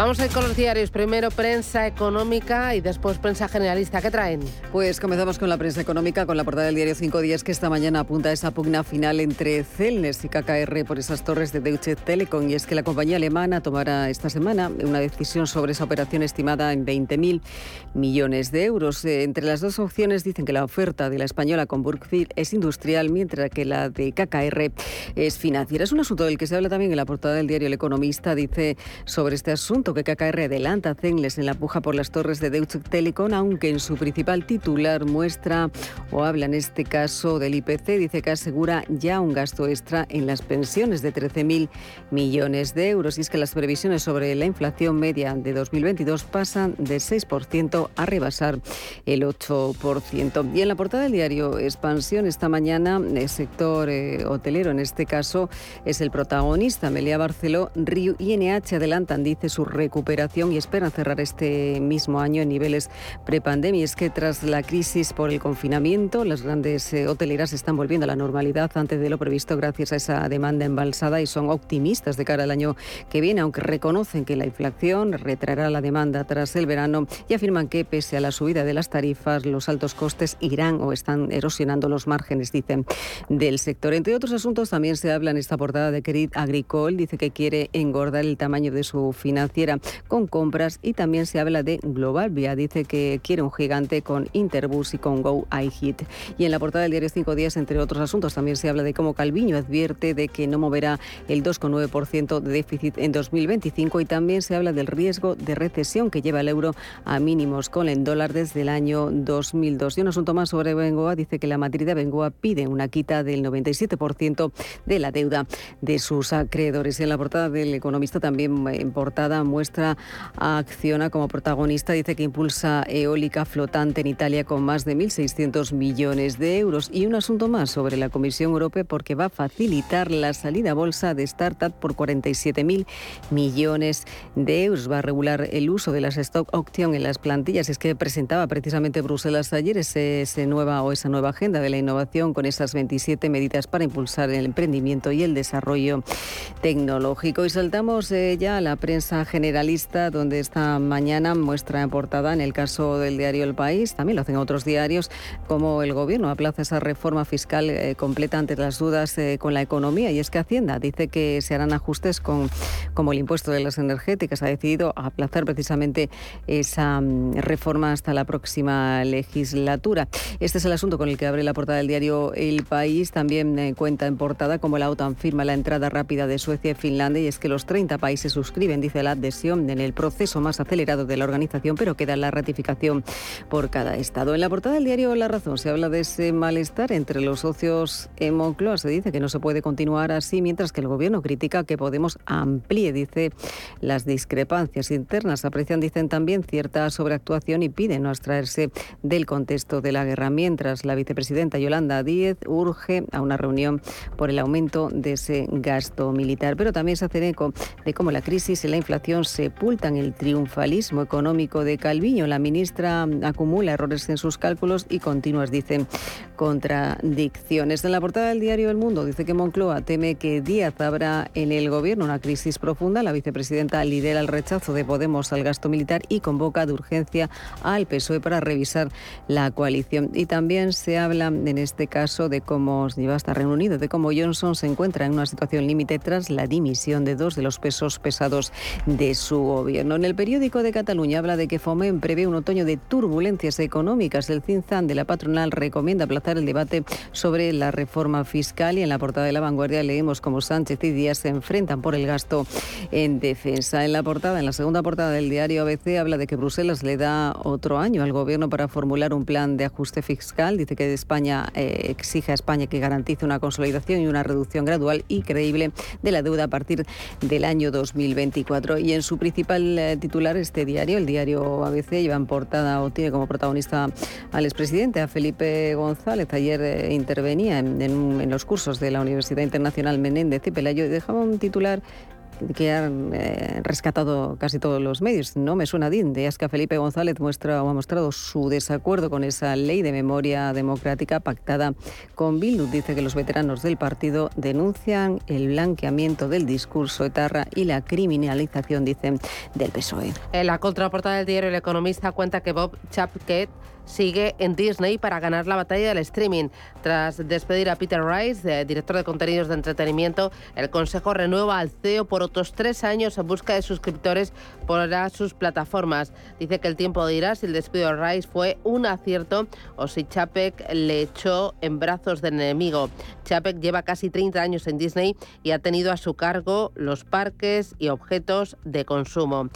Vamos a ir con los diarios. Primero prensa económica y después prensa generalista. ¿Qué traen? Pues comenzamos con la prensa económica, con la portada del diario Cinco Días, que esta mañana apunta a esa pugna final entre Celnes y KKR por esas torres de Deutsche Telekom. Y es que la compañía alemana tomará esta semana una decisión sobre esa operación estimada en 20.000 millones de euros. Eh, entre las dos opciones dicen que la oferta de la española con Brookfield es industrial, mientras que la de KKR es financiera. Es un asunto del que se habla también en la portada del diario El Economista. Dice sobre este asunto que KKR adelanta a en la puja por las torres de Deutsche Telekom, aunque en su principal titular muestra o habla en este caso del IPC, dice que asegura ya un gasto extra en las pensiones de 13.000 millones de euros. Y es que las previsiones sobre la inflación media de 2022 pasan de 6% a rebasar el 8%. Y en la portada del diario Expansión esta mañana, el sector eh, hotelero en este caso es el protagonista. Melia Barceló, Río y NH adelantan, dice, su recuperación y esperan cerrar este mismo año en niveles prepandemia. Es que tras la crisis por el confinamiento, las grandes eh, hoteleras están volviendo a la normalidad antes de lo previsto gracias a esa demanda embalsada y son optimistas de cara al año que viene, aunque reconocen que la inflación retraerá la demanda tras el verano y afirman que pese a la subida de las tarifas, los altos costes irán o están erosionando los márgenes, dicen, del sector. Entre otros asuntos también se habla en esta portada de Credit Agricole, dice que quiere engordar el tamaño de su financiera con compras y también se habla de Global Via. Dice que quiere un gigante con Interbus y con Go iHit. Y en la portada del diario Cinco Días, entre otros asuntos, también se habla de cómo Calviño advierte de que no moverá el 2,9% de déficit en 2025 y también se habla del riesgo de recesión que lleva el euro a mínimos con el dólar desde el año 2002. Y un asunto más sobre Bengoa dice que la matriz de Bengoa pide una quita del 97% de la deuda de sus acreedores. En la portada del economista también en portada muestra a Acciona como protagonista. Dice que impulsa eólica flotante en Italia con más de 1.600 millones de euros. Y un asunto más sobre la Comisión Europea porque va a facilitar la salida a bolsa de startup por 47.000 millones de euros. Va a regular el uso de las stock option en las plantillas. Es que presentaba precisamente Bruselas ayer ese, nueva o esa nueva agenda de la innovación con esas 27 medidas para impulsar el emprendimiento y el desarrollo tecnológico. Y saltamos eh, ya a la prensa general generalista, donde esta mañana muestra en portada, en el caso del diario El País, también lo hacen otros diarios, como el Gobierno aplaza esa reforma fiscal eh, completa ante las dudas eh, con la economía. Y es que Hacienda dice que se harán ajustes con, como el impuesto de las energéticas. Ha decidido aplazar precisamente esa mm, reforma hasta la próxima legislatura. Este es el asunto con el que abre la portada del diario El País. También eh, cuenta en portada como la OTAN firma la entrada rápida de Suecia y Finlandia y es que los 30 países suscriben, dice la adhesión, en el proceso más acelerado de la organización, pero queda la ratificación por cada Estado. En la portada del diario La Razón se habla de ese malestar entre los socios en Moncloa. Se dice que no se puede continuar así, mientras que el Gobierno critica que Podemos amplíe, dice, las discrepancias internas. Aprecian, dicen también, cierta sobreactuación y piden no abstraerse del contexto de la guerra, mientras la vicepresidenta Yolanda Díez urge a una reunión por el aumento de ese gasto militar. Pero también se hace eco de cómo la crisis y la inflación sepultan el triunfalismo económico de Calviño. La ministra acumula errores en sus cálculos y continuas, dicen, contradicciones. En la portada del diario El Mundo dice que Moncloa teme que Díaz habrá en el gobierno una crisis profunda. La vicepresidenta lidera el rechazo de Podemos al gasto militar y convoca de urgencia al PSOE para revisar la coalición. Y también se habla en este caso de cómo lleva hasta Reino Unido, de cómo Johnson se encuentra en una situación límite tras la dimisión de dos de los pesos pesados de su gobierno. En el periódico de Cataluña habla de que Fomen prevé un otoño de turbulencias económicas. El Cinzan de la patronal recomienda aplazar el debate sobre la reforma fiscal y en la portada de la vanguardia leemos cómo Sánchez y Díaz se enfrentan por el gasto en defensa. En la portada, en la segunda portada del diario ABC habla de que Bruselas le da otro año al gobierno para formular un plan de ajuste fiscal. Dice que España eh, exige a España que garantice una consolidación y una reducción gradual y creíble de la deuda a partir del año 2024. Y en su principal eh, titular, este diario, el diario ABC, lleva en portada o tiene como protagonista al expresidente, a Felipe González. Ayer eh, intervenía en, en, los cursos de la Universidad Internacional Menéndez y Pelayo y dejaba un titular que han eh, rescatado casi todos los medios. No me suena DIN, de que Felipe González muestra o ha mostrado su desacuerdo con esa ley de memoria democrática pactada con Bildu. Dice que los veteranos del partido denuncian el blanqueamiento del discurso etarra y la criminalización, dicen, del PSOE. En la contraportada del diario El Economista cuenta que Bob Chapket sigue en Disney para ganar la batalla del streaming. Tras despedir a Peter Rice, director de contenidos de entretenimiento, el Consejo renueva al CEO por otros tres años en busca de suscriptores para sus plataformas. Dice que el tiempo dirá si el despido de Rice fue un acierto o si Chapek le echó en brazos del enemigo. Chapek lleva casi 30 años en Disney y ha tenido a su cargo los parques y objetos de consumo.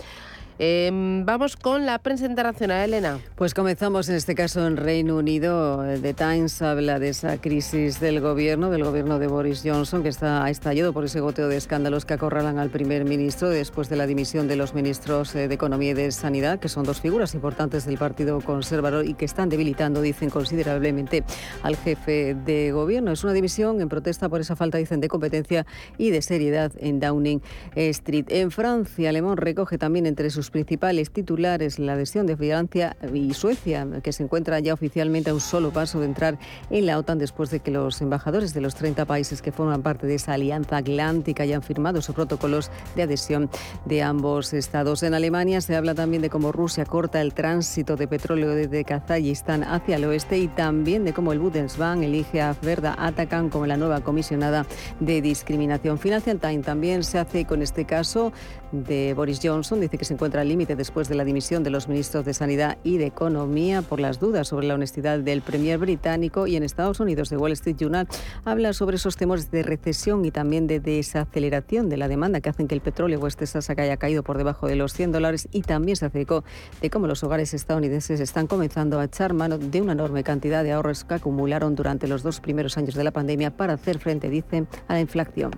Em, vamos con la prensa internacional, Elena. Pues comenzamos en este caso en Reino Unido. The Times habla de esa crisis del gobierno, del gobierno de Boris Johnson, que está estallado por ese goteo de escándalos que acorralan al primer ministro después de la dimisión de los ministros eh, de Economía y de Sanidad, que son dos figuras importantes del Partido Conservador y que están debilitando, dicen, considerablemente al jefe de gobierno. Es una dimisión en protesta por esa falta, dicen, de competencia y de seriedad en Downing Street. En Francia, Alemán recoge también entre sus principales titulares la adhesión de Francia y Suecia, que se encuentra ya oficialmente a un solo paso de entrar en la OTAN después de que los embajadores de los 30 países que forman parte de esa alianza atlántica hayan firmado sus protocolos de adhesión de ambos estados. En Alemania se habla también de cómo Rusia corta el tránsito de petróleo desde Kazajistán hacia el oeste y también de cómo el Bundesbank elige a Verda Atacan como la nueva comisionada de discriminación. Financial Times también se hace con este caso de Boris Johnson. Dice que se encuentra al límite después de la dimisión de los ministros de Sanidad y de Economía por las dudas sobre la honestidad del premier británico. Y en Estados Unidos, The Wall Street Journal habla sobre esos temores de recesión y también de desaceleración de la demanda que hacen que el petróleo West Texas haya caído por debajo de los 100 dólares. Y también se hace eco de cómo los hogares estadounidenses están comenzando a echar mano de una enorme cantidad de ahorros que acumularon durante los dos primeros años de la pandemia para hacer frente, dicen, a la inflación.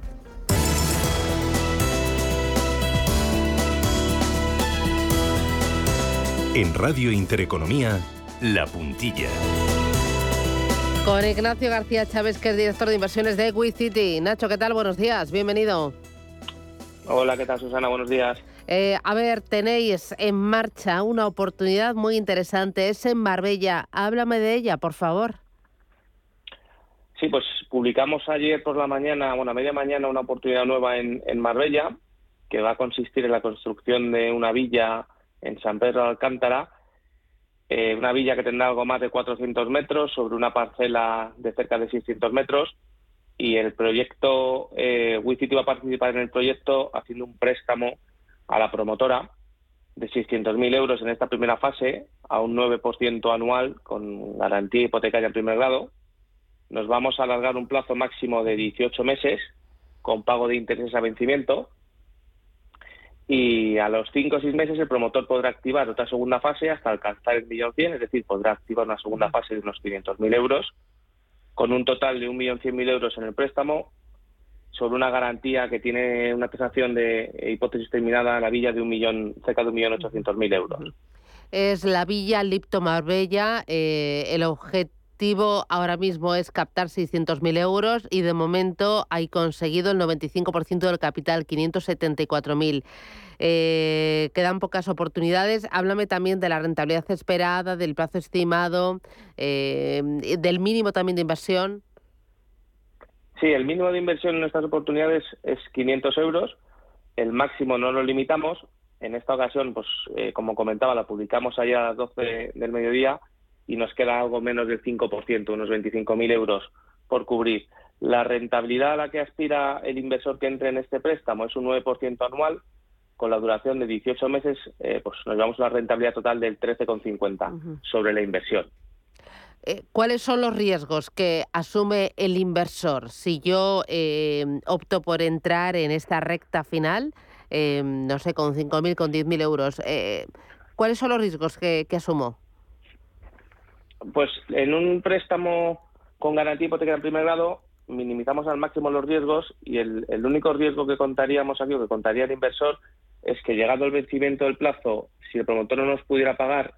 En Radio Intereconomía, La Puntilla. Con Ignacio García Chávez, que es director de inversiones de City. Nacho, ¿qué tal? Buenos días, bienvenido. Hola, ¿qué tal, Susana? Buenos días. Eh, a ver, tenéis en marcha una oportunidad muy interesante, es en Marbella. Háblame de ella, por favor. Sí, pues publicamos ayer por la mañana, bueno, a media mañana, una oportunidad nueva en, en Marbella, que va a consistir en la construcción de una villa en San Pedro de Alcántara, eh, una villa que tendrá algo más de 400 metros sobre una parcela de cerca de 600 metros y el proyecto, eh, WeCity va a participar en el proyecto haciendo un préstamo a la promotora de 600.000 euros en esta primera fase a un 9% anual con garantía hipotecaria en primer grado. Nos vamos a alargar un plazo máximo de 18 meses con pago de intereses a vencimiento y a los 5 o 6 meses el promotor podrá activar otra segunda fase hasta alcanzar el millón cien, es decir, podrá activar una segunda fase de unos 500.000 euros con un total de 1.100.000 euros en el préstamo sobre una garantía que tiene una tasación de hipótesis terminada a la villa de un millón, cerca de un millón ochocientos mil euros. Es la villa Lipto Marbella. Eh, el objetivo ahora mismo es captar 600.000 euros y de momento hay conseguido el 95% del capital, 574.000. Eh, quedan pocas oportunidades. Háblame también de la rentabilidad esperada, del plazo estimado, eh, del mínimo también de inversión. Sí, el mínimo de inversión en estas oportunidades es 500 euros. El máximo no lo limitamos. En esta ocasión, pues eh, como comentaba, la publicamos allá a las 12 del mediodía y nos queda algo menos del 5%, unos 25.000 euros por cubrir. La rentabilidad a la que aspira el inversor que entre en este préstamo es un 9% anual. Con la duración de 18 meses, eh, pues nos llevamos una rentabilidad total del 13,50 sobre la inversión. Eh, ¿cuáles son los riesgos que asume el inversor si yo eh, opto por entrar en esta recta final, no sé, con 5.000, con 10.000 euros? ¿Cuáles son los riesgos que, asumo? Pues en un préstamo con garantía hipotecaria en primer grado minimizamos al máximo los riesgos y el, el único riesgo que contaríamos aquí o que contaría el inversor es que llegado el vencimiento del plazo, si el promotor no nos pudiera pagar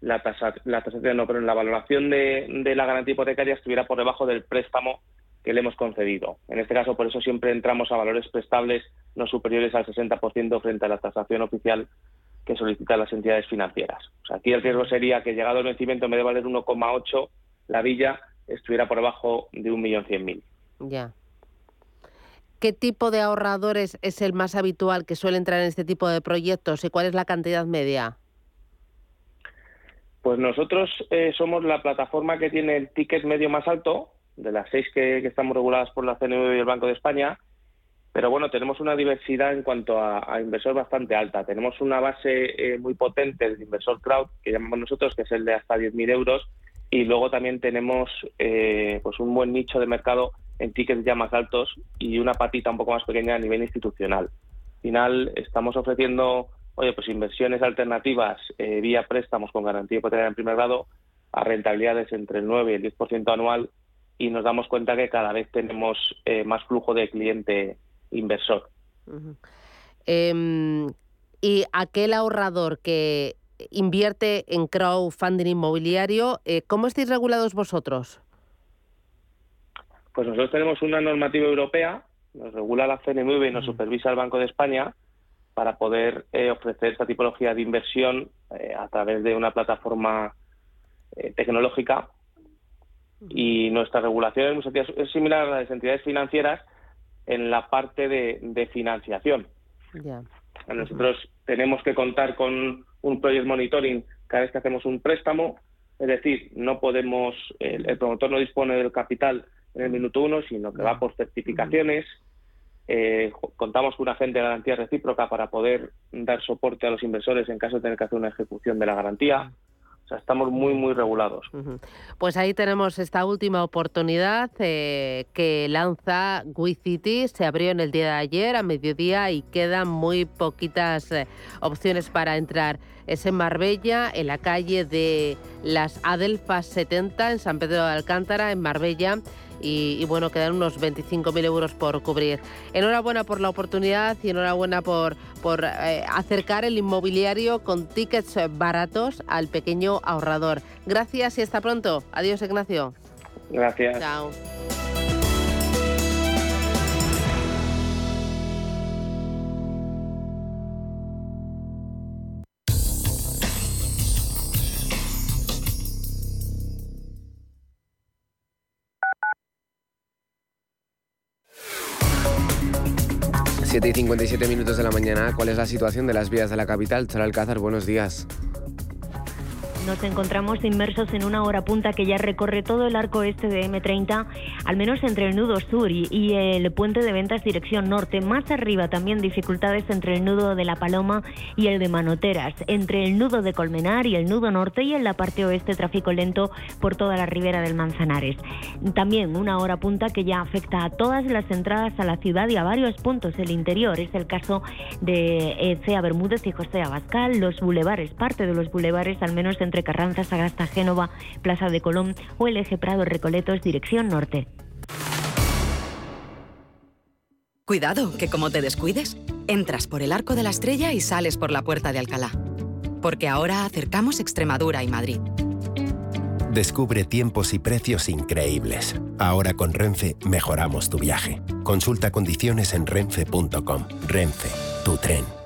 la, tasa, la tasación no, pero la valoración de, de, la garantía hipotecaria estuviera por debajo del préstamo que le hemos concedido. En este caso, por eso siempre entramos a valores prestables no superiores al 60% frente a la tasación oficial que solicitan las entidades financieras. O sea, aquí el riesgo sería que llegado el vencimiento, en vez de valer 1,8, la villa estuviera por debajo de 1.100.000. Ya. ¿Qué tipo de ahorradores es el más habitual que suele entrar en este tipo de proyectos y cuál es la cantidad media? Pues nosotros eh, somos la plataforma que tiene el ticket medio más alto, de las seis que, estamos reguladas por la CNV y el Banco de España, pero bueno, tenemos una diversidad en cuanto a, inversor bastante alta. Tenemos una base eh, muy potente del inversor crowd, que llamamos nosotros, que es el de hasta 10.000 euros, y luego también tenemos eh, pues un buen nicho de mercado en tickets ya más altos y una patita un poco más pequeña a nivel institucional. Al final estamos ofreciendo oye, pues inversiones alternativas eh, vía préstamos con garantía hipotecaria en primer grado a rentabilidades entre el 9 y el 10% anual y nos damos cuenta que cada vez tenemos eh, más flujo de cliente inversor. Em, y aquel ahorrador que invierte en crowdfunding inmobiliario, eh, ¿cómo estáis regulados vosotros? Pues nosotros tenemos una normativa europea, nos regula la CNMV y nos supervisa el Banco de España, para poder eh, ofrecer esta tipología de inversión eh, a través de una plataforma eh, tecnológica. Y nuestra regulación es similar a las entidades financieras en la parte de, financiación. Nosotros tenemos que contar con un project monitoring cada vez que hacemos un préstamo, es decir, no podemos, el, promotor no dispone del capital en el minuto uno, sino que va por certificaciones. Eh, contamos con una agente de garantía recíproca para poder dar soporte a los inversores en caso de tener que hacer una ejecución de la garantía. Estamos muy, muy regulados. Pues ahí tenemos esta última oportunidad eh, que lanza WeCity. Se abrió en el día de ayer a mediodía y quedan muy poquitas eh, opciones para entrar. Es en Marbella, en la calle de las Adelfas 70, en San Pedro de Alcántara, en Marbella y, bueno, quedan unos 25.000 euros por cubrir. Enhorabuena por la oportunidad y enhorabuena por, por eh, acercar el inmobiliario con tickets baratos al pequeño ahorrador. Gracias y hasta pronto. Adiós, Ignacio. Gracias. Chao. 57 minutos de la mañana, ¿cuál es la situación de las vías de la capital? Char Alcázar, buenos días. Nos encontramos inmersos en una hora punta que ya recorre todo el arco este de M30, al menos entre el nudo sur y, el puente de ventas dirección norte. Más arriba también dificultades entre el nudo de La Paloma y el de Manoteras, entre el nudo de Colmenar y el nudo norte y en la parte oeste tráfico lento por toda la ribera del Manzanares. También una hora punta que ya afecta a todas las entradas a la ciudad y a varios puntos del interior. Es el caso de Cea Bermúdez y José Abascal, los bulevares, parte de los bulevares al menos entre Carranza, Sagasta, Génova, Plaza de Colón o el eje Prado Recoletos, dirección norte. Cuidado, que como te descuides, entras por el arco de la estrella y sales por la puerta de Alcalá. Porque ahora acercamos Extremadura y Madrid. Descubre tiempos y precios increíbles. Ahora con Renfe mejoramos tu viaje. Consulta condiciones en renfe.com. Renfe, tu tren.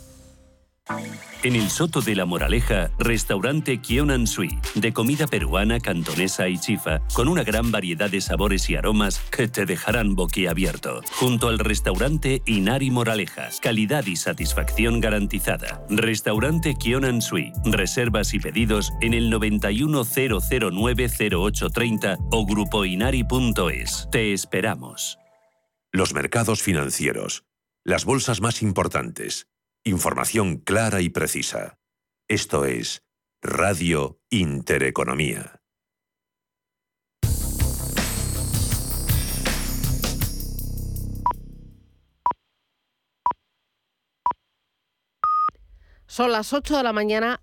En el Soto de la Moraleja, restaurante Kionan Sui, de comida peruana, cantonesa y chifa, con una gran variedad de sabores y aromas que te dejarán boquiabierto. Junto al restaurante Inari Moraleja, calidad y satisfacción garantizada. Restaurante Kionan Sui, reservas y pedidos en el 910090830 o grupoinari.es. Te esperamos. Los mercados financieros, las bolsas más importantes Información clara y precisa. Esto es Radio Intereconomía. Son las 8 de la mañana.